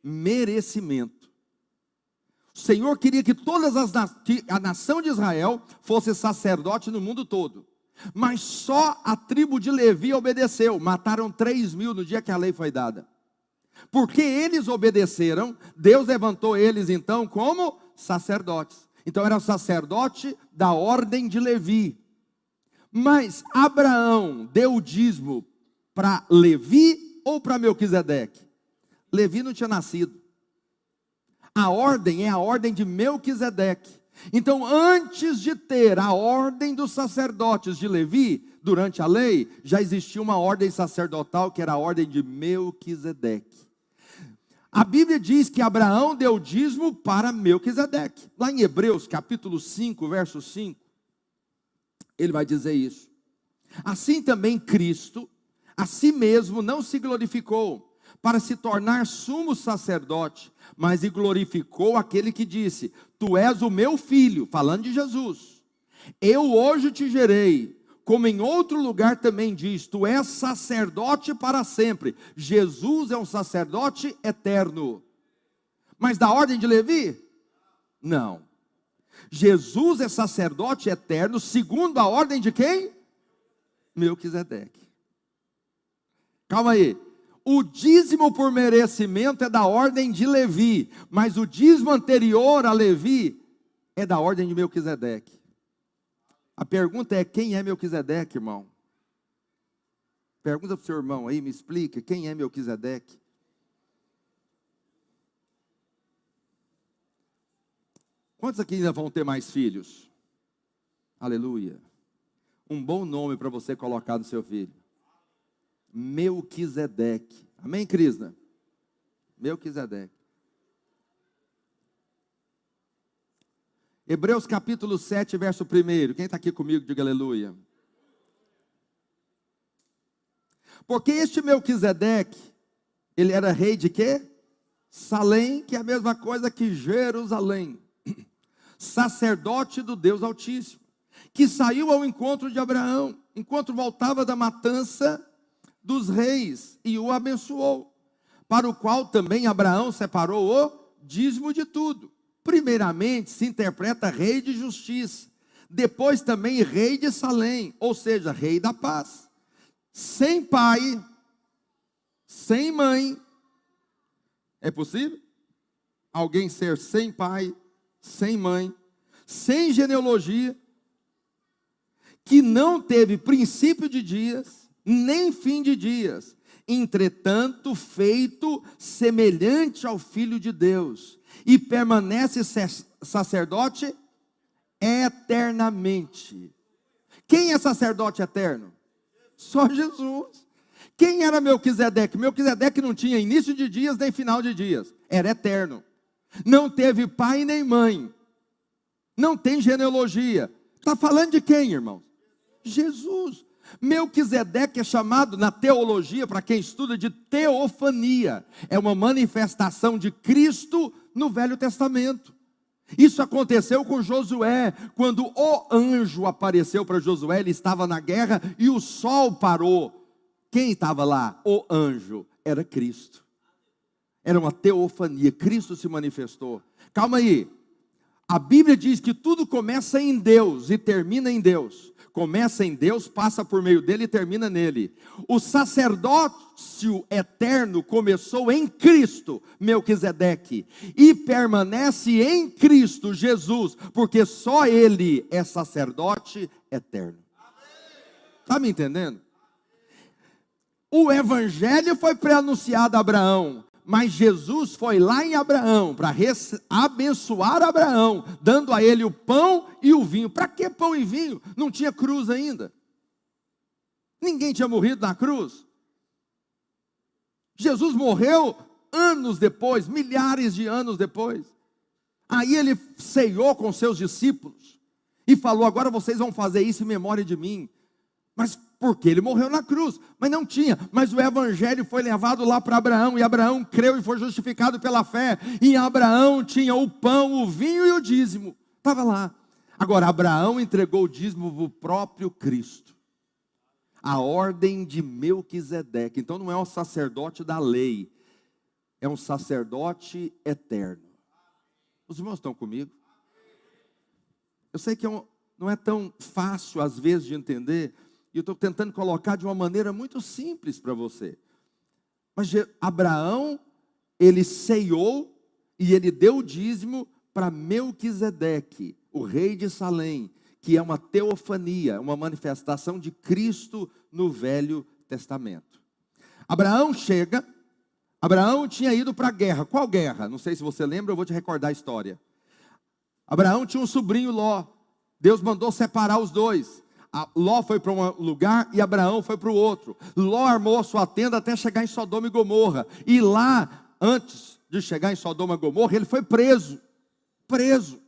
Merecimento. O Senhor queria que todas as que a nação de Israel fosse sacerdote no mundo todo. Mas só a tribo de Levi obedeceu. Mataram 3 mil no dia que a lei foi dada. Porque eles obedeceram, Deus levantou eles então como sacerdotes. Então era o sacerdote da ordem de Levi. Mas Abraão deu o dízimo para Levi ou para Melquisedeque? Levi não tinha nascido. A ordem é a ordem de Melquisedeque. Então, antes de ter a ordem dos sacerdotes de Levi, durante a lei, já existia uma ordem sacerdotal que era a ordem de Melquisedeque. A Bíblia diz que Abraão deu dízimo para Melquisedeque. Lá em Hebreus, capítulo 5, verso 5, ele vai dizer isso. Assim também Cristo, a si mesmo não se glorificou para se tornar sumo sacerdote, mas glorificou aquele que disse: Tu és o meu filho, falando de Jesus. Eu hoje te gerei, como em outro lugar também diz: Tu és sacerdote para sempre. Jesus é um sacerdote eterno. Mas da ordem de Levi? Não. Jesus é sacerdote eterno, segundo a ordem de quem? Melquisedeque. Calma aí o dízimo por merecimento é da ordem de Levi, mas o dízimo anterior a Levi é da ordem de Melquisedeque. A pergunta é: quem é Melquisedeque, irmão? Pergunta para o seu irmão aí, me explica: quem é Melquisedeque? Quantos aqui ainda vão ter mais filhos? Aleluia. Um bom nome para você colocar no seu filho. Melquisedeque. Amém, Crisna? Melquisedeque. Hebreus capítulo 7, verso 1. Quem está aqui comigo, diga aleluia. Porque este Melquisedeque, ele era rei de quê? Salém, que é a mesma coisa que Jerusalém. Sacerdote do Deus Altíssimo, que saiu ao encontro de Abraão, enquanto voltava da matança dos reis e o abençoou, para o qual também Abraão separou o dízimo de tudo. Primeiramente se interpreta rei de justiça, depois também rei de Salém, ou seja, rei da paz. Sem pai, sem mãe. É possível? Alguém ser sem pai, sem mãe, sem genealogia, que não teve princípio de dias, nem fim de dias, entretanto feito semelhante ao Filho de Deus, e permanece sacerdote eternamente. Quem é sacerdote eterno? Só Jesus. Quem era Melquisedeque? Melquisedeque não tinha início de dias nem final de dias, era eterno. Não teve pai nem mãe, não tem genealogia. Está falando de quem, irmãos? Jesus. Melquisedeque é chamado na teologia, para quem estuda, de teofania. É uma manifestação de Cristo no Velho Testamento. Isso aconteceu com Josué, quando o anjo apareceu para Josué, ele estava na guerra e o sol parou. Quem estava lá? O anjo. Era Cristo. Era uma teofania. Cristo se manifestou. Calma aí. A Bíblia diz que tudo começa em Deus e termina em Deus começa em Deus, passa por meio dele e termina nele. O sacerdócio eterno começou em Cristo, Melquisedeque, e permanece em Cristo Jesus, porque só ele é sacerdote eterno. Está me entendendo? O evangelho foi pré-anunciado a Abraão, mas Jesus foi lá em Abraão para abençoar Abraão, dando a ele o pão e o vinho. Para que pão e vinho? Não tinha cruz ainda. Ninguém tinha morrido na cruz. Jesus morreu anos depois, milhares de anos depois. Aí ele ceiou com seus discípulos e falou: Agora vocês vão fazer isso em memória de mim. Mas porque ele morreu na cruz, mas não tinha. Mas o evangelho foi levado lá para Abraão, e Abraão creu e foi justificado pela fé. E Abraão tinha o pão, o vinho e o dízimo. Estava lá. Agora, Abraão entregou o dízimo para o próprio Cristo. A ordem de Melquisedeque. Então não é um sacerdote da lei, é um sacerdote eterno. Os irmãos estão comigo? Eu sei que é um, não é tão fácil às vezes de entender, e eu estou tentando colocar de uma maneira muito simples para você. Mas Abraão, ele ceiou e ele deu o dízimo para Melquisedeque, o rei de Salém, que é uma teofania, uma manifestação de Cristo no Velho Testamento. Abraão chega, Abraão tinha ido para a guerra. Qual guerra? Não sei se você lembra, eu vou te recordar a história. Abraão tinha um sobrinho Ló. Deus mandou separar os dois. Ló foi para um lugar e Abraão foi para o outro. Ló armou a sua tenda até chegar em Sodoma e Gomorra. E lá, antes de chegar em Sodoma e Gomorra, ele foi preso. Preso.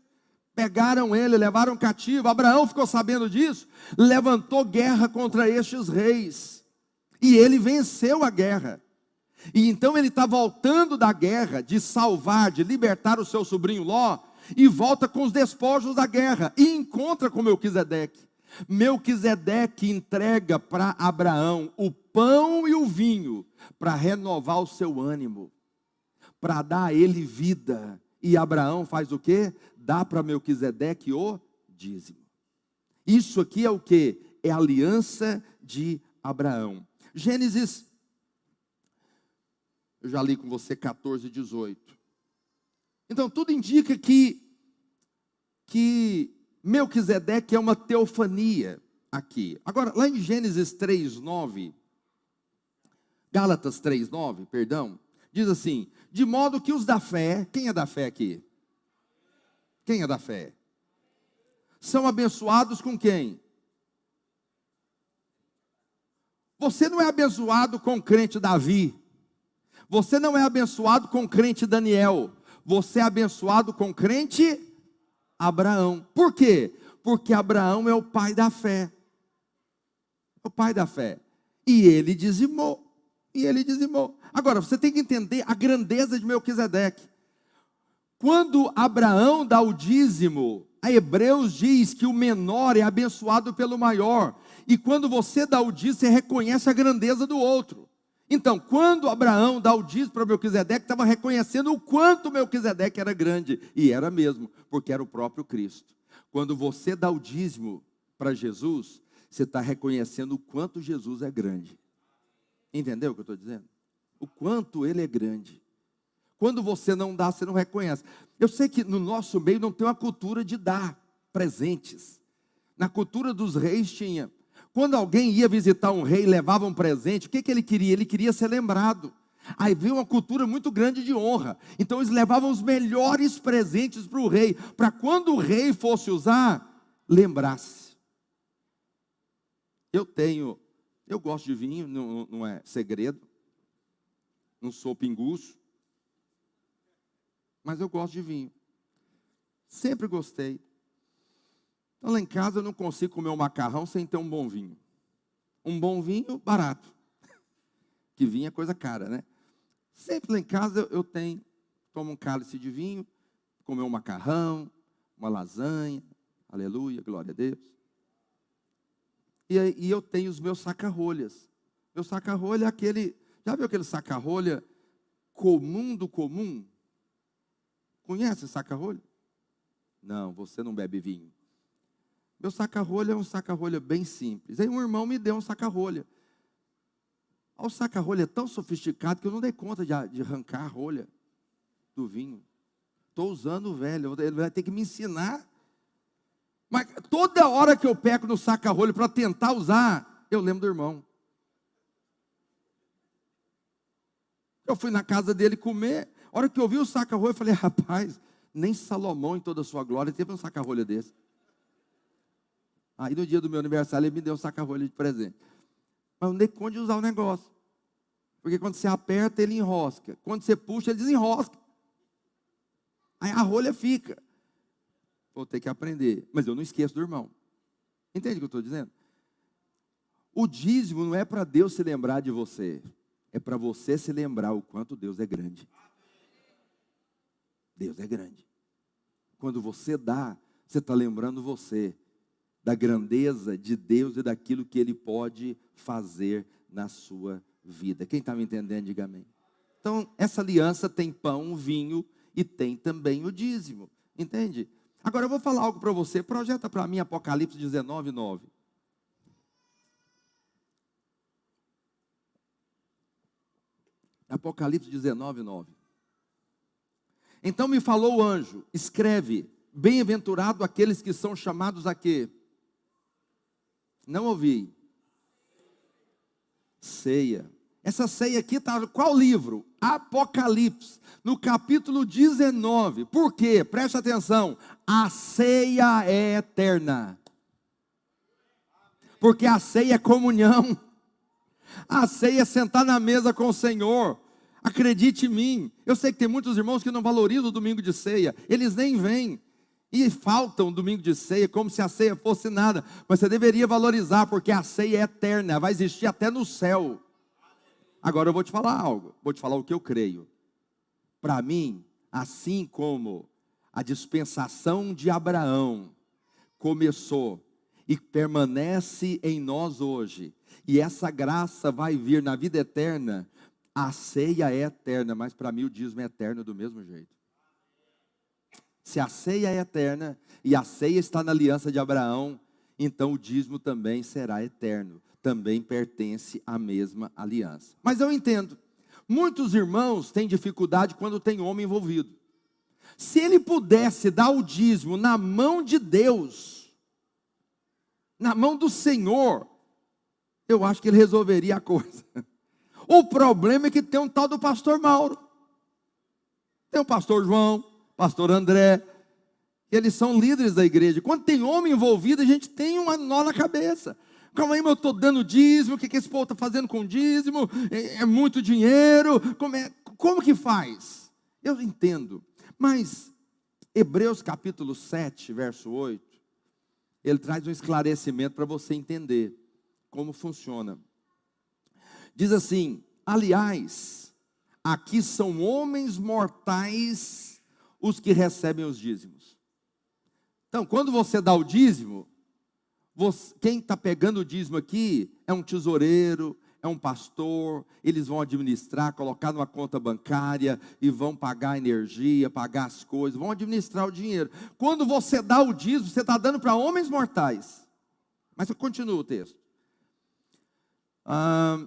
Pegaram ele, levaram cativo. Abraão ficou sabendo disso, levantou guerra contra estes reis. E ele venceu a guerra. E então ele está voltando da guerra, de salvar, de libertar o seu sobrinho Ló, e volta com os despojos da guerra, e encontra com Melquisedeque. Melquisedeque entrega para Abraão o pão e o vinho para renovar o seu ânimo, para dar a ele vida. E Abraão faz o que? Dá para Melquisedeque o dízimo. Isso aqui é o que? É a aliança de Abraão. Gênesis, eu já li com você 14, 18. Então tudo indica que que Melquisedeque é uma teofania aqui. Agora, lá em Gênesis 3, 9, Gálatas 3, 9, perdão, diz assim: de modo que os da fé, quem é da fé aqui? Quem é da fé? São abençoados com quem? Você não é abençoado com o crente Davi. Você não é abençoado com o crente Daniel. Você é abençoado com o crente Abraão. Por quê? Porque Abraão é o pai da fé. O pai da fé. E ele dizimou. E ele dizimou. Agora, você tem que entender a grandeza de Melquisedeque. Quando Abraão dá o dízimo, a Hebreus diz que o menor é abençoado pelo maior. E quando você dá o dízimo, você reconhece a grandeza do outro. Então, quando Abraão dá o dízimo para Melquisedeque, estava reconhecendo o quanto Melquisedeque era grande, e era mesmo, porque era o próprio Cristo. Quando você dá o dízimo para Jesus, você está reconhecendo o quanto Jesus é grande. Entendeu o que eu estou dizendo? O quanto ele é grande. Quando você não dá, você não reconhece. Eu sei que no nosso meio não tem uma cultura de dar presentes. Na cultura dos reis tinha. Quando alguém ia visitar um rei levava um presente, o que, que ele queria? Ele queria ser lembrado. Aí veio uma cultura muito grande de honra. Então eles levavam os melhores presentes para o rei, para quando o rei fosse usar, lembrasse. Eu tenho, eu gosto de vinho, não, não é segredo. Não sou pinguço. Mas eu gosto de vinho. Sempre gostei. Então lá em casa eu não consigo comer um macarrão sem ter um bom vinho. Um bom vinho barato. Que vinho é coisa cara, né? Sempre lá em casa eu tenho, tomo um cálice de vinho, comer um macarrão, uma lasanha, aleluia, glória a Deus. E, e eu tenho os meus saca-rolhas. Meu saca-rolha é aquele, já viu aquele saca-rolha comum do comum? Conhece saca-rolha? Não, você não bebe vinho. Meu saca-rolha é um saca-rolha bem simples. Aí um irmão me deu um saca-rolha. O saca-rolha é tão sofisticado que eu não dei conta de, de arrancar a rolha do vinho. Estou usando o velho, ele vai ter que me ensinar. Mas toda hora que eu pego no saca-rolha para tentar usar, eu lembro do irmão. Eu fui na casa dele comer. A hora que eu vi o saca-rolha, eu falei, rapaz, nem Salomão em toda a sua glória teve um saca-rolha desse. Aí no dia do meu aniversário ele me deu um saca-rolha de presente. Mas não dei conta de usar o negócio. Porque quando você aperta, ele enrosca. Quando você puxa, ele desenrosca. Aí a rolha fica. Vou ter que aprender. Mas eu não esqueço do irmão. Entende o que eu estou dizendo? O dízimo não é para Deus se lembrar de você. É para você se lembrar o quanto Deus é grande. Deus é grande. Quando você dá, você está lembrando você da grandeza de Deus e daquilo que Ele pode fazer na sua vida. Quem está me entendendo, diga amém. Então, essa aliança tem pão, vinho e tem também o dízimo. Entende? Agora eu vou falar algo para você. Projeta para mim Apocalipse 19, 9. Apocalipse 19, 9. Então me falou o anjo: escreve, bem-aventurado aqueles que são chamados a quê? Não ouvi. Ceia. Essa ceia aqui está. Qual livro? Apocalipse, no capítulo 19. Por quê? Preste atenção. A ceia é eterna. Porque a ceia é comunhão. A ceia é sentar na mesa com o Senhor. Acredite em mim. Eu sei que tem muitos irmãos que não valorizam o domingo de ceia. Eles nem vêm. E faltam domingo de ceia, como se a ceia fosse nada. Mas você deveria valorizar, porque a ceia é eterna, vai existir até no céu. Agora eu vou te falar algo, vou te falar o que eu creio. Para mim, assim como a dispensação de Abraão começou e permanece em nós hoje, e essa graça vai vir na vida eterna, a ceia é eterna, mas para mim o dízimo é eterno do mesmo jeito. Se a ceia é eterna e a ceia está na aliança de Abraão, então o dízimo também será eterno também pertence à mesma aliança. Mas eu entendo, muitos irmãos têm dificuldade quando tem homem envolvido. Se ele pudesse dar o dízimo na mão de Deus, na mão do Senhor, eu acho que ele resolveria a coisa. O problema é que tem um tal do pastor Mauro, tem o pastor João, pastor André, eles são líderes da igreja. Quando tem homem envolvido, a gente tem uma nó na cabeça. Calma aí, eu estou dando dízimo, o que, que esse povo está fazendo com dízimo? É, é, muito dinheiro, como, é, como que faz? Eu entendo, mas Hebreus capítulo 7, verso 8, ele traz um esclarecimento para você entender como funciona. Diz assim: aliás, aqui são homens mortais os que recebem os dízimos. Então, quando você dá o dízimo, você, quem está pegando o dízimo aqui é um tesoureiro, é um pastor, eles vão administrar, colocar numa conta bancária e vão pagar a energia, pagar as coisas, vão administrar o dinheiro. Quando você dá o dízimo, você está dando para homens mortais. Mas eu continuo o texto. Ah,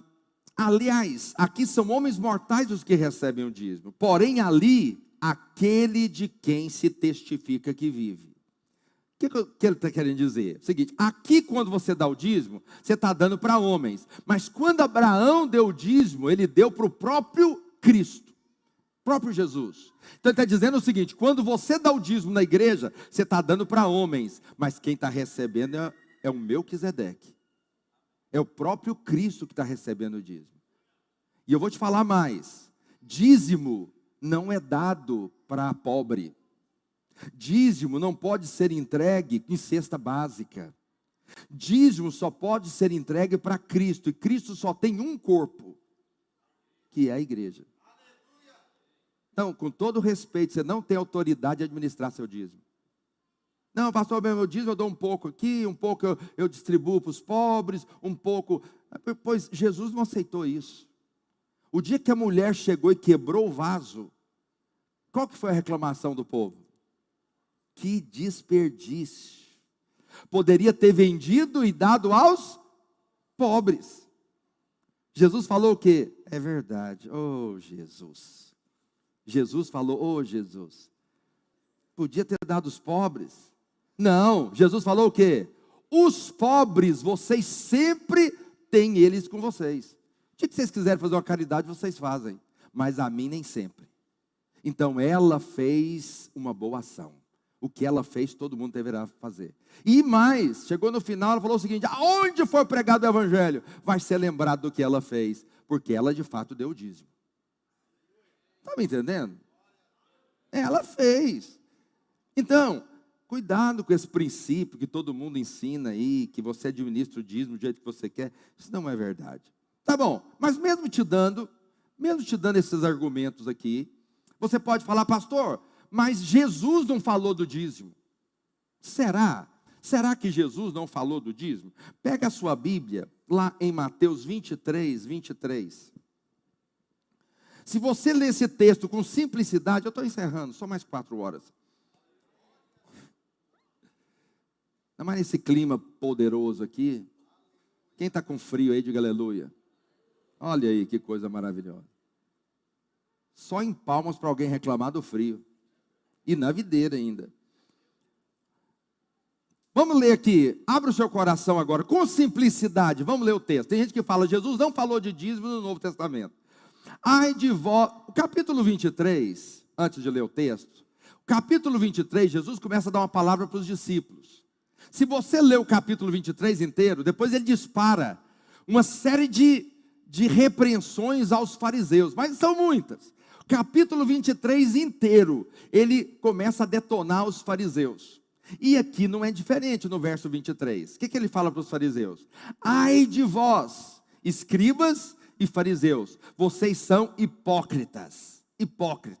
aliás, aqui são homens mortais os que recebem o dízimo, porém ali, aquele de quem se testifica que vive. O que, que ele está querendo dizer? seguinte, aqui quando você dá o dízimo, você está dando para homens. Mas quando Abraão deu o dízimo, ele deu para o próprio Cristo, próprio Jesus. Então ele está dizendo o seguinte: quando você dá o dízimo na igreja, você está dando para homens, mas quem está recebendo é, é o meu Quisedeque. É o próprio Cristo que está recebendo o dízimo. E eu vou te falar mais: dízimo não é dado para pobre. Dízimo não pode ser entregue em cesta básica. Dízimo só pode ser entregue para Cristo, e Cristo só tem um corpo, que é a igreja. Então, com todo respeito, você não tem autoridade de administrar seu dízimo. Não, pastor, meu dízimo eu dou um pouco aqui, um pouco eu, eu distribuo para os pobres, um pouco. Pois Jesus não aceitou isso. O dia que a mulher chegou e quebrou o vaso, qual que foi a reclamação do povo? Que desperdício. Poderia ter vendido e dado aos pobres. Jesus falou o quê? É verdade. Oh, Jesus. Jesus falou, oh, Jesus. Podia ter dado aos pobres. Não, Jesus falou o quê? Os pobres, vocês sempre têm eles com vocês. O que vocês quiserem fazer uma caridade, vocês fazem. Mas a mim nem sempre. Então ela fez uma boa ação o que ela fez, todo mundo deverá fazer. E mais, chegou no final, ela falou o seguinte: aonde for pregado o evangelho, vai ser lembrado do que ela fez, porque ela de fato deu o dízimo. Está me entendendo? Ela fez. Então, cuidado com esse princípio que todo mundo ensina aí, que você administra o dízimo do jeito que você quer. Isso não é verdade. Tá bom, mas mesmo te dando, mesmo te dando esses argumentos aqui, você pode falar, pastor, mas Jesus não falou do dízimo. Será? Será que Jesus não falou do dízimo? Pega a sua Bíblia, lá em Mateus 23, 23. Se você ler esse texto com simplicidade, eu estou encerrando, só mais quatro horas. Ainda mais nesse clima poderoso aqui. Quem está com frio aí, diga aleluia. Olha aí que coisa maravilhosa. Só em palmas para alguém reclamar do frio. E na videira ainda. Vamos ler aqui. Abra o seu coração agora, com simplicidade. Vamos ler o texto. Tem gente que fala, Jesus não falou de dízimo no Novo Testamento. Ai de vós. O capítulo 23, antes de ler o texto. Capítulo 23, Jesus começa a dar uma palavra para os discípulos. Se você ler o capítulo 23 inteiro, depois ele dispara uma série de de repreensões aos fariseus, mas são muitas. Capítulo 23 inteiro, ele começa a detonar os fariseus. E aqui não é diferente no verso 23. O que, que ele fala para os fariseus? Ai de vós, escribas e fariseus, vocês são hipócritas. Hipócritas.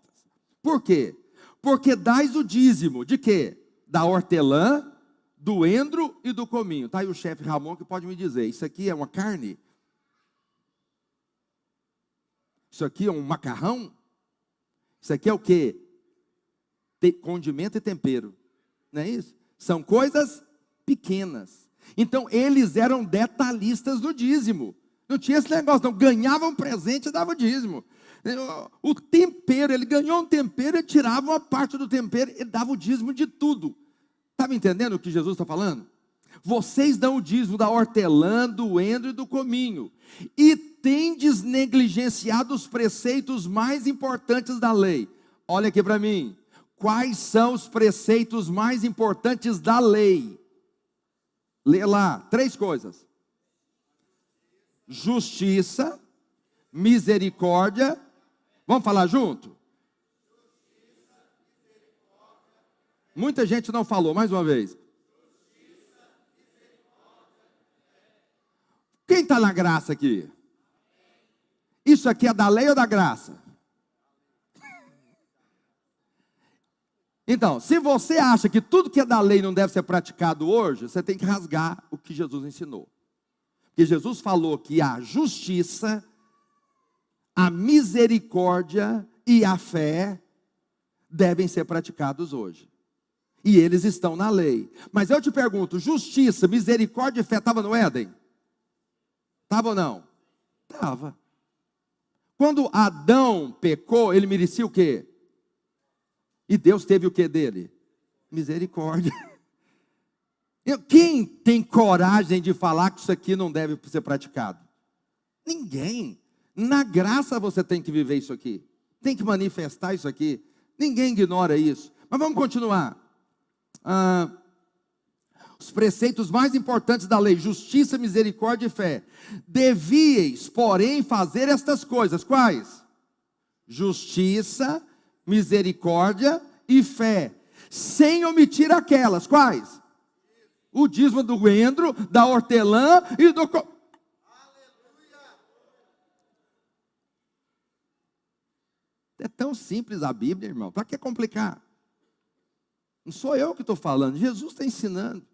Por quê? Porque dais o dízimo de quê? Da hortelã, do endro e do cominho. Está aí o chefe Ramon que pode me dizer: isso aqui é uma carne? Isso aqui é um macarrão? Isso aqui é o quê? condimento e tempero. Não é isso? São coisas pequenas. Então, eles eram detalhistas do dízimo. Não tinha esse negócio, não. Ganhavam um presente e davam dízimo. O tempero, ele ganhou um tempero e tirava uma parte do tempero e dava o dízimo de tudo. Está me entendendo o que Jesus está falando? Vocês dão o dízimo da hortelã, do endro e do cominho, e tendes negligenciado os preceitos mais importantes da lei. Olha aqui para mim. Quais são os preceitos mais importantes da lei? Lê lá, três coisas: justiça, misericórdia. Vamos falar junto? Muita gente não falou, mais uma vez. Quem está na graça aqui? Isso aqui é da lei ou da graça? Então, se você acha que tudo que é da lei não deve ser praticado hoje, você tem que rasgar o que Jesus ensinou. Porque Jesus falou que a justiça, a misericórdia e a fé devem ser praticados hoje. E eles estão na lei. Mas eu te pergunto: justiça, misericórdia e fé estavam no Éden? Estava ou não? Estava. Quando Adão pecou, ele merecia o quê? E Deus teve o que dele? Misericórdia. Quem tem coragem de falar que isso aqui não deve ser praticado? Ninguém. Na graça você tem que viver isso aqui. Tem que manifestar isso aqui. Ninguém ignora isso. Mas vamos continuar. Ah, os preceitos mais importantes da lei, justiça, misericórdia e fé. Devíeis, porém, fazer estas coisas. Quais? Justiça, misericórdia e fé. Sem omitir aquelas. Quais? O dízimo do endro, da hortelã e do. É tão simples a Bíblia, irmão. Para que complicar? Não sou eu que estou falando, Jesus está ensinando.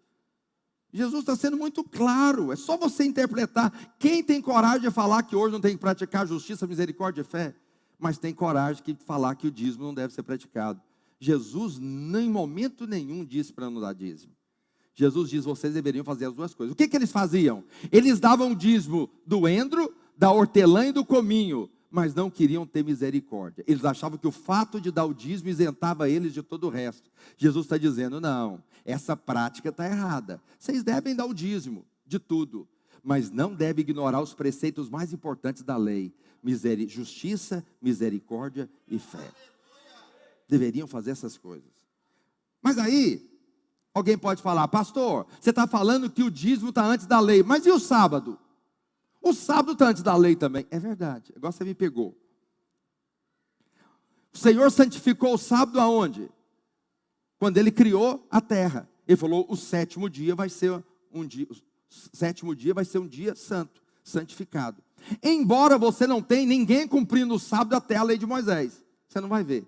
Jesus está sendo muito claro, é só você interpretar. Quem tem coragem de falar que hoje não tem que praticar justiça, misericórdia e fé, mas tem coragem de falar que o dízimo não deve ser praticado. Jesus, em momento nenhum, disse para não dar dízimo. Jesus diz: vocês deveriam fazer as duas coisas. O que, que eles faziam? Eles davam dízimo do endro, da hortelã e do cominho, mas não queriam ter misericórdia. Eles achavam que o fato de dar o dízimo isentava eles de todo o resto. Jesus está dizendo: não, essa prática está errada. Vocês devem dar o dízimo de tudo, mas não devem ignorar os preceitos mais importantes da lei: Miseri justiça, misericórdia e fé. Deveriam fazer essas coisas. Mas aí, alguém pode falar, pastor, você está falando que o dízimo está antes da lei, mas e o sábado? O sábado está antes da lei também. É verdade, agora você me pegou. O Senhor santificou o sábado aonde? Quando ele criou a terra. Ele falou: o sétimo dia vai ser um dia, sétimo dia vai ser um dia santo, santificado. Embora você não tenha ninguém cumprindo o sábado até a lei de Moisés, você não vai ver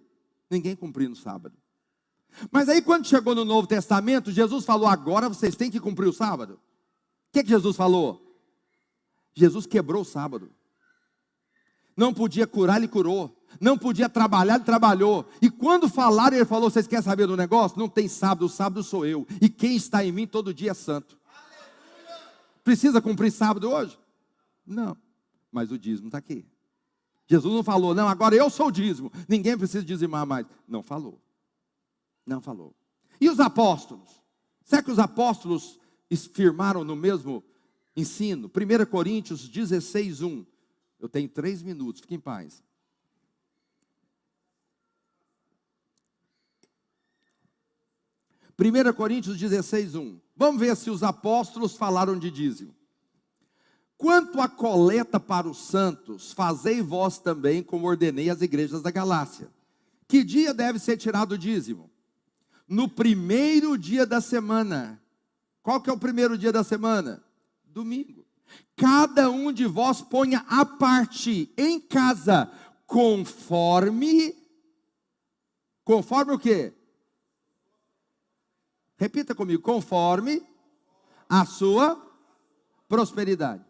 ninguém cumprindo o sábado. Mas aí, quando chegou no Novo Testamento, Jesus falou: agora vocês têm que cumprir o sábado. O que, que Jesus falou? Jesus quebrou o sábado. Não podia curar, ele curou. Não podia trabalhar, ele trabalhou. E quando falaram, ele falou: Vocês querem saber do negócio? Não tem sábado, o sábado sou eu. E quem está em mim todo dia é santo. Precisa cumprir sábado hoje? Não. Mas o dízimo está aqui. Jesus não falou, não, agora eu sou o dízimo. Ninguém precisa dizimar mais. Não falou. Não falou. E os apóstolos? Será que os apóstolos firmaram no mesmo ensino? 1 Coríntios 16, 1. Eu tenho três minutos, fique em paz. Primeira Coríntios 16, 1. Vamos ver se os apóstolos falaram de dízimo. Quanto à coleta para os santos, fazei vós também como ordenei às igrejas da Galácia. Que dia deve ser tirado o dízimo? No primeiro dia da semana. Qual que é o primeiro dia da semana? Domingo. Cada um de vós ponha a parte em casa, conforme. Conforme o quê? Repita comigo, conforme a sua prosperidade.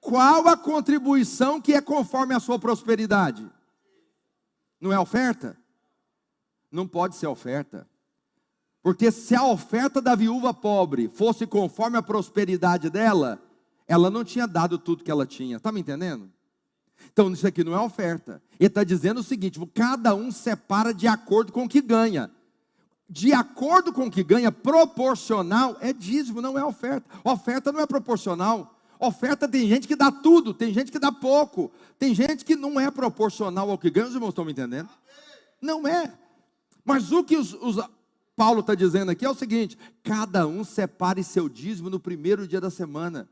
Qual a contribuição que é conforme a sua prosperidade? Não é oferta? Não pode ser oferta. Porque se a oferta da viúva pobre fosse conforme a prosperidade dela, ela não tinha dado tudo que ela tinha. Está me entendendo? Então, isso aqui não é oferta. Ele está dizendo o seguinte: cada um separa de acordo com o que ganha. De acordo com o que ganha, proporcional é dízimo, não é oferta. Oferta não é proporcional. Oferta tem gente que dá tudo, tem gente que dá pouco, tem gente que não é proporcional ao que ganha. Os irmãos estão me entendendo? Não é. Mas o que os, os, Paulo está dizendo aqui é o seguinte: cada um separe seu dízimo no primeiro dia da semana.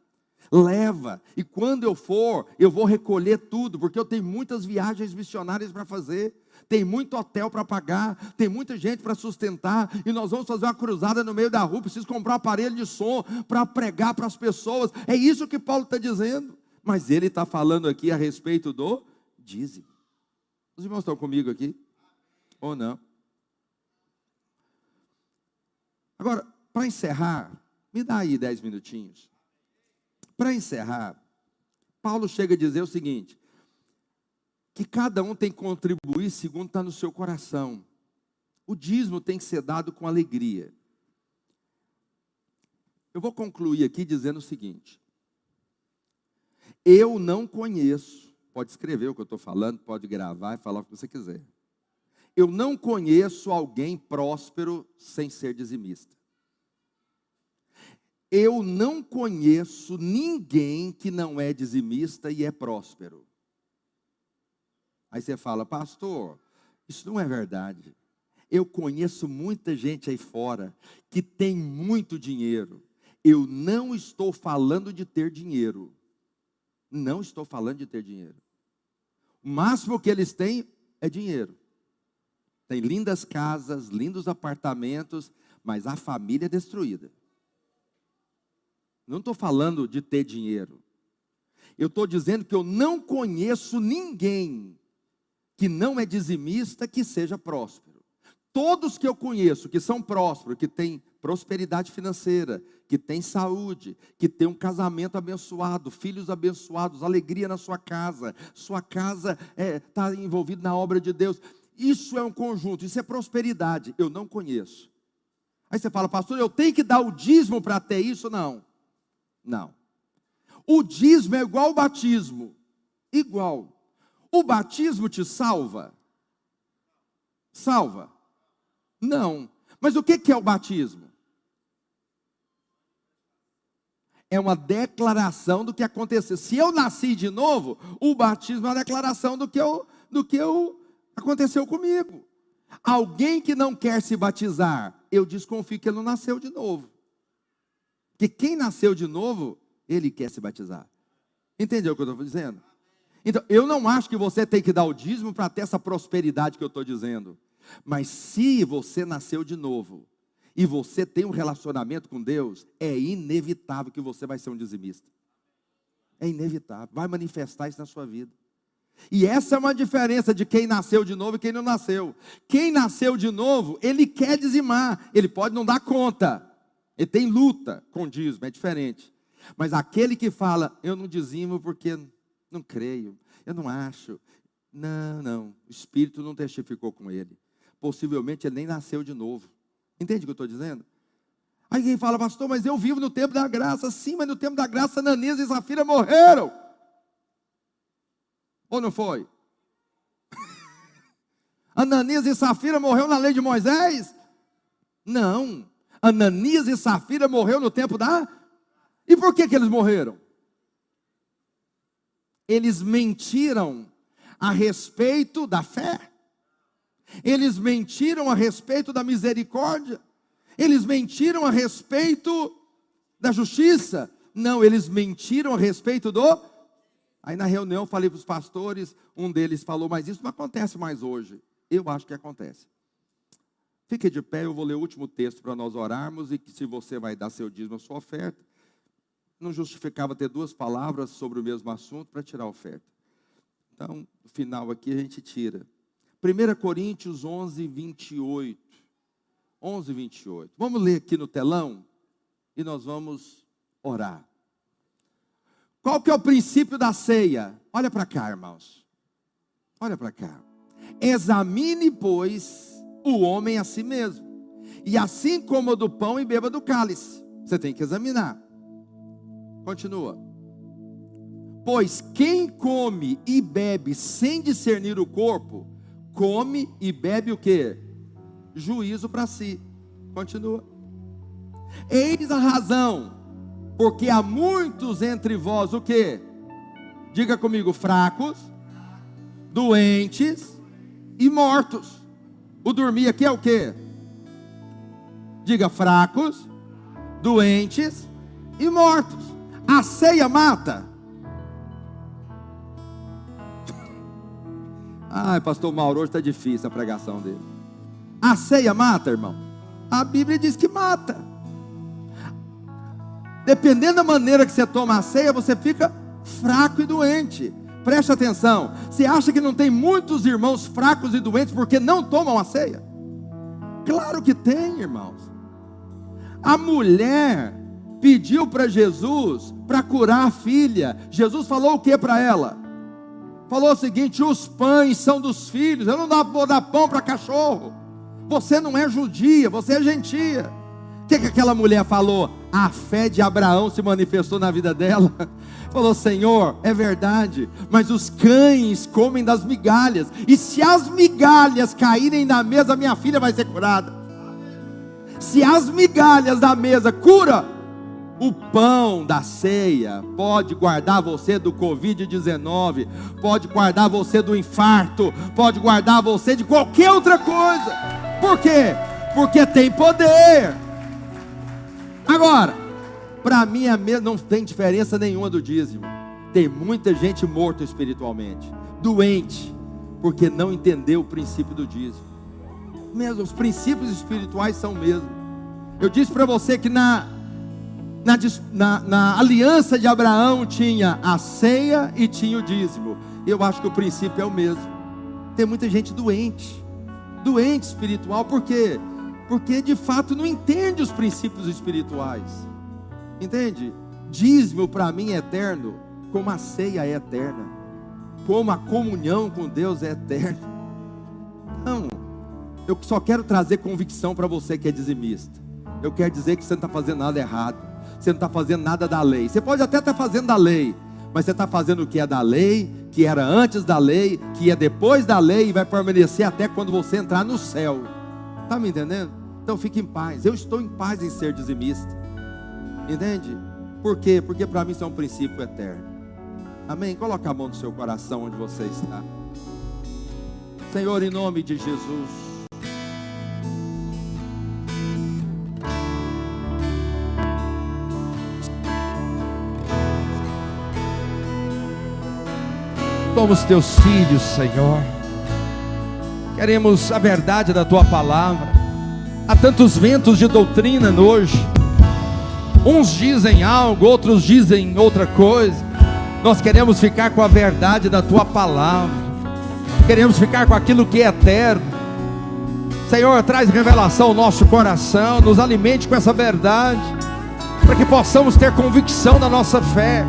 Leva, e quando eu for, eu vou recolher tudo, porque eu tenho muitas viagens missionárias para fazer tem muito hotel para pagar, tem muita gente para sustentar, e nós vamos fazer uma cruzada no meio da rua, preciso comprar um aparelho de som para pregar para as pessoas. É isso que Paulo está dizendo. Mas ele está falando aqui a respeito do dízimo. Os irmãos estão comigo aqui? Ou não? Agora, para encerrar, me dá aí dez minutinhos. Para encerrar, Paulo chega a dizer o seguinte: que cada um tem que contribuir segundo está no seu coração. O dízimo tem que ser dado com alegria. Eu vou concluir aqui dizendo o seguinte: eu não conheço, pode escrever o que eu estou falando, pode gravar e falar o que você quiser. Eu não conheço alguém próspero sem ser dizimista. Eu não conheço ninguém que não é dizimista e é próspero. Aí você fala, pastor, isso não é verdade. Eu conheço muita gente aí fora que tem muito dinheiro. Eu não estou falando de ter dinheiro. Não estou falando de ter dinheiro. O máximo que eles têm é dinheiro. Tem lindas casas, lindos apartamentos, mas a família é destruída. Não estou falando de ter dinheiro. Eu estou dizendo que eu não conheço ninguém que não é dizimista, que seja próspero. Todos que eu conheço que são prósperos, que têm prosperidade financeira, que têm saúde, que têm um casamento abençoado, filhos abençoados, alegria na sua casa, sua casa está é, tá envolvida na obra de Deus. Isso é um conjunto, isso é prosperidade. Eu não conheço. Aí você fala, pastor, eu tenho que dar o dízimo para ter isso? Não. Não. O dízimo é igual ao batismo. Igual. O batismo te salva? Salva? Não. Mas o que é o batismo? É uma declaração do que aconteceu. Se eu nasci de novo, o batismo é uma declaração do que, eu, do que eu, aconteceu comigo. Alguém que não quer se batizar, eu desconfio que ele não nasceu de novo. Porque quem nasceu de novo, ele quer se batizar. Entendeu o que eu estou dizendo? Então, eu não acho que você tem que dar o dízimo para ter essa prosperidade que eu estou dizendo. Mas se você nasceu de novo e você tem um relacionamento com Deus, é inevitável que você vai ser um dizimista. É inevitável, vai manifestar isso na sua vida. E essa é uma diferença de quem nasceu de novo e quem não nasceu. Quem nasceu de novo, ele quer dizimar, ele pode não dar conta, ele tem luta com dízimo, é diferente. Mas aquele que fala, eu não dizimo porque não creio, eu não acho. Não, não, o Espírito não testificou com ele. Possivelmente ele nem nasceu de novo. Entende o que eu estou dizendo? Aí quem fala, pastor, mas eu vivo no tempo da graça. Sim, mas no tempo da graça, Ananias e Safira morreram. Ou não foi? Ananias e Safira morreu na lei de Moisés? Não. Ananias e Safira morreu no tempo da. E por que, que eles morreram? Eles mentiram a respeito da fé. Eles mentiram a respeito da misericórdia. Eles mentiram a respeito da justiça. Não, eles mentiram a respeito do Aí na reunião falei para os pastores, um deles falou, mas isso não acontece mais hoje. Eu acho que acontece. Fique de pé, eu vou ler o último texto para nós orarmos e que se você vai dar seu dízimo, a sua oferta, não justificava ter duas palavras sobre o mesmo assunto para tirar a oferta. Então, no final aqui a gente tira. 1 Coríntios 11, 28. 11, 28. Vamos ler aqui no telão e nós vamos orar. Qual que é o princípio da ceia? Olha para cá, irmãos. Olha para cá. Examine, pois, o homem a si mesmo. E assim coma do pão e beba do cálice. Você tem que examinar. Continua. Pois quem come e bebe sem discernir o corpo, come e bebe o que? Juízo para si. Continua. Eis a razão porque há muitos entre vós o que? Diga comigo, fracos, doentes e mortos. O dormir aqui é o que? Diga fracos, doentes e mortos. A ceia mata. Ai, pastor Mauro, hoje está difícil a pregação dele. A ceia mata, irmão? A Bíblia diz que mata. Dependendo da maneira que você toma a ceia, você fica fraco e doente. Preste atenção. Você acha que não tem muitos irmãos fracos e doentes porque não tomam a ceia? Claro que tem, irmãos. A mulher pediu para Jesus para curar a filha. Jesus falou o que para ela? Falou o seguinte: os pães são dos filhos. Eu não vou dar pão para cachorro. Você não é judia, você é gentia. Que, que aquela mulher falou? a fé de Abraão se manifestou na vida dela. Falou: Senhor, é verdade, mas os cães comem das migalhas, e se as migalhas caírem na mesa, minha filha vai ser curada. Se as migalhas da mesa cura, o pão da ceia pode guardar você do Covid-19, pode guardar você do infarto, pode guardar você de qualquer outra coisa. Por quê? Porque tem poder. Agora, para mim não tem diferença nenhuma do dízimo. Tem muita gente morta espiritualmente, doente, porque não entendeu o princípio do dízimo. Mesmo os princípios espirituais são mesmo. Eu disse para você que na, na, na, na aliança de Abraão tinha a ceia e tinha o dízimo. Eu acho que o princípio é o mesmo. Tem muita gente doente, doente espiritual, por quê? Porque de fato não entende os princípios espirituais. Entende? Dízimo para mim é eterno, como a ceia é eterna, como a comunhão com Deus é eterna. Não, eu só quero trazer convicção para você que é dizimista. Eu quero dizer que você não está fazendo nada errado, você não está fazendo nada da lei. Você pode até estar tá fazendo da lei, mas você está fazendo o que é da lei, que era antes da lei, que é depois da lei e vai permanecer até quando você entrar no céu. Está me entendendo? Então fique em paz. Eu estou em paz em ser dizimista. Entende? Por quê? Porque para mim isso é um princípio eterno. Amém? Coloque a mão no seu coração onde você está. Senhor, em nome de Jesus. somos teus filhos, Senhor. Queremos a verdade da tua palavra. Há tantos ventos de doutrina hoje. Uns dizem algo, outros dizem outra coisa. Nós queremos ficar com a verdade da tua palavra. Queremos ficar com aquilo que é eterno. Senhor, traz revelação ao nosso coração, nos alimente com essa verdade, para que possamos ter convicção da nossa fé,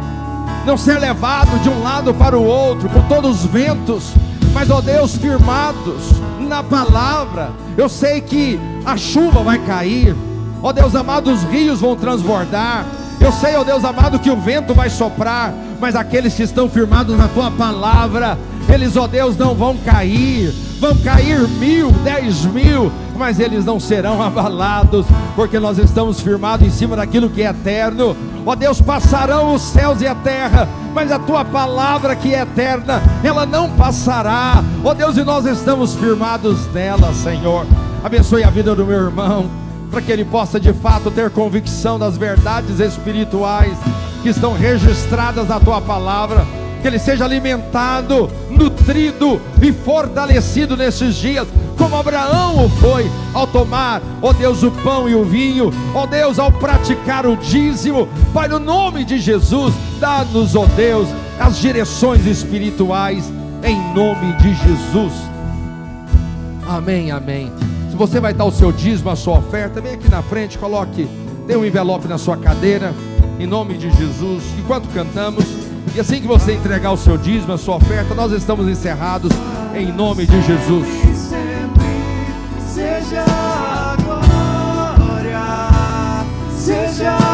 não ser levado de um lado para o outro, com todos os ventos, mas, ó Deus, firmados na palavra. Eu sei que a chuva vai cair, ó Deus amado, os rios vão transbordar. Eu sei, ó Deus amado, que o vento vai soprar, mas aqueles que estão firmados na tua palavra, eles, ó Deus, não vão cair. Vão cair mil, dez mil, mas eles não serão abalados, porque nós estamos firmados em cima daquilo que é eterno. Ó Deus, passarão os céus e a terra, mas a tua palavra que é eterna, ela não passará. Ó Deus, e nós estamos firmados nela, Senhor. Abençoe a vida do meu irmão, para que ele possa de fato ter convicção das verdades espirituais que estão registradas na tua palavra que ele seja alimentado, nutrido e fortalecido nesses dias, como Abraão o foi ao tomar, ó Deus, o pão e o vinho, ó Deus, ao praticar o dízimo, Pai, no nome de Jesus, dá-nos, ó Deus, as direções espirituais, em nome de Jesus. Amém, amém. Se você vai dar o seu dízimo, a sua oferta, vem aqui na frente, coloque, dê um envelope na sua cadeira, em nome de Jesus. Enquanto cantamos, e assim que você entregar o seu dízimo, a sua oferta, nós estamos encerrados em nome de Jesus seja a glória, seja a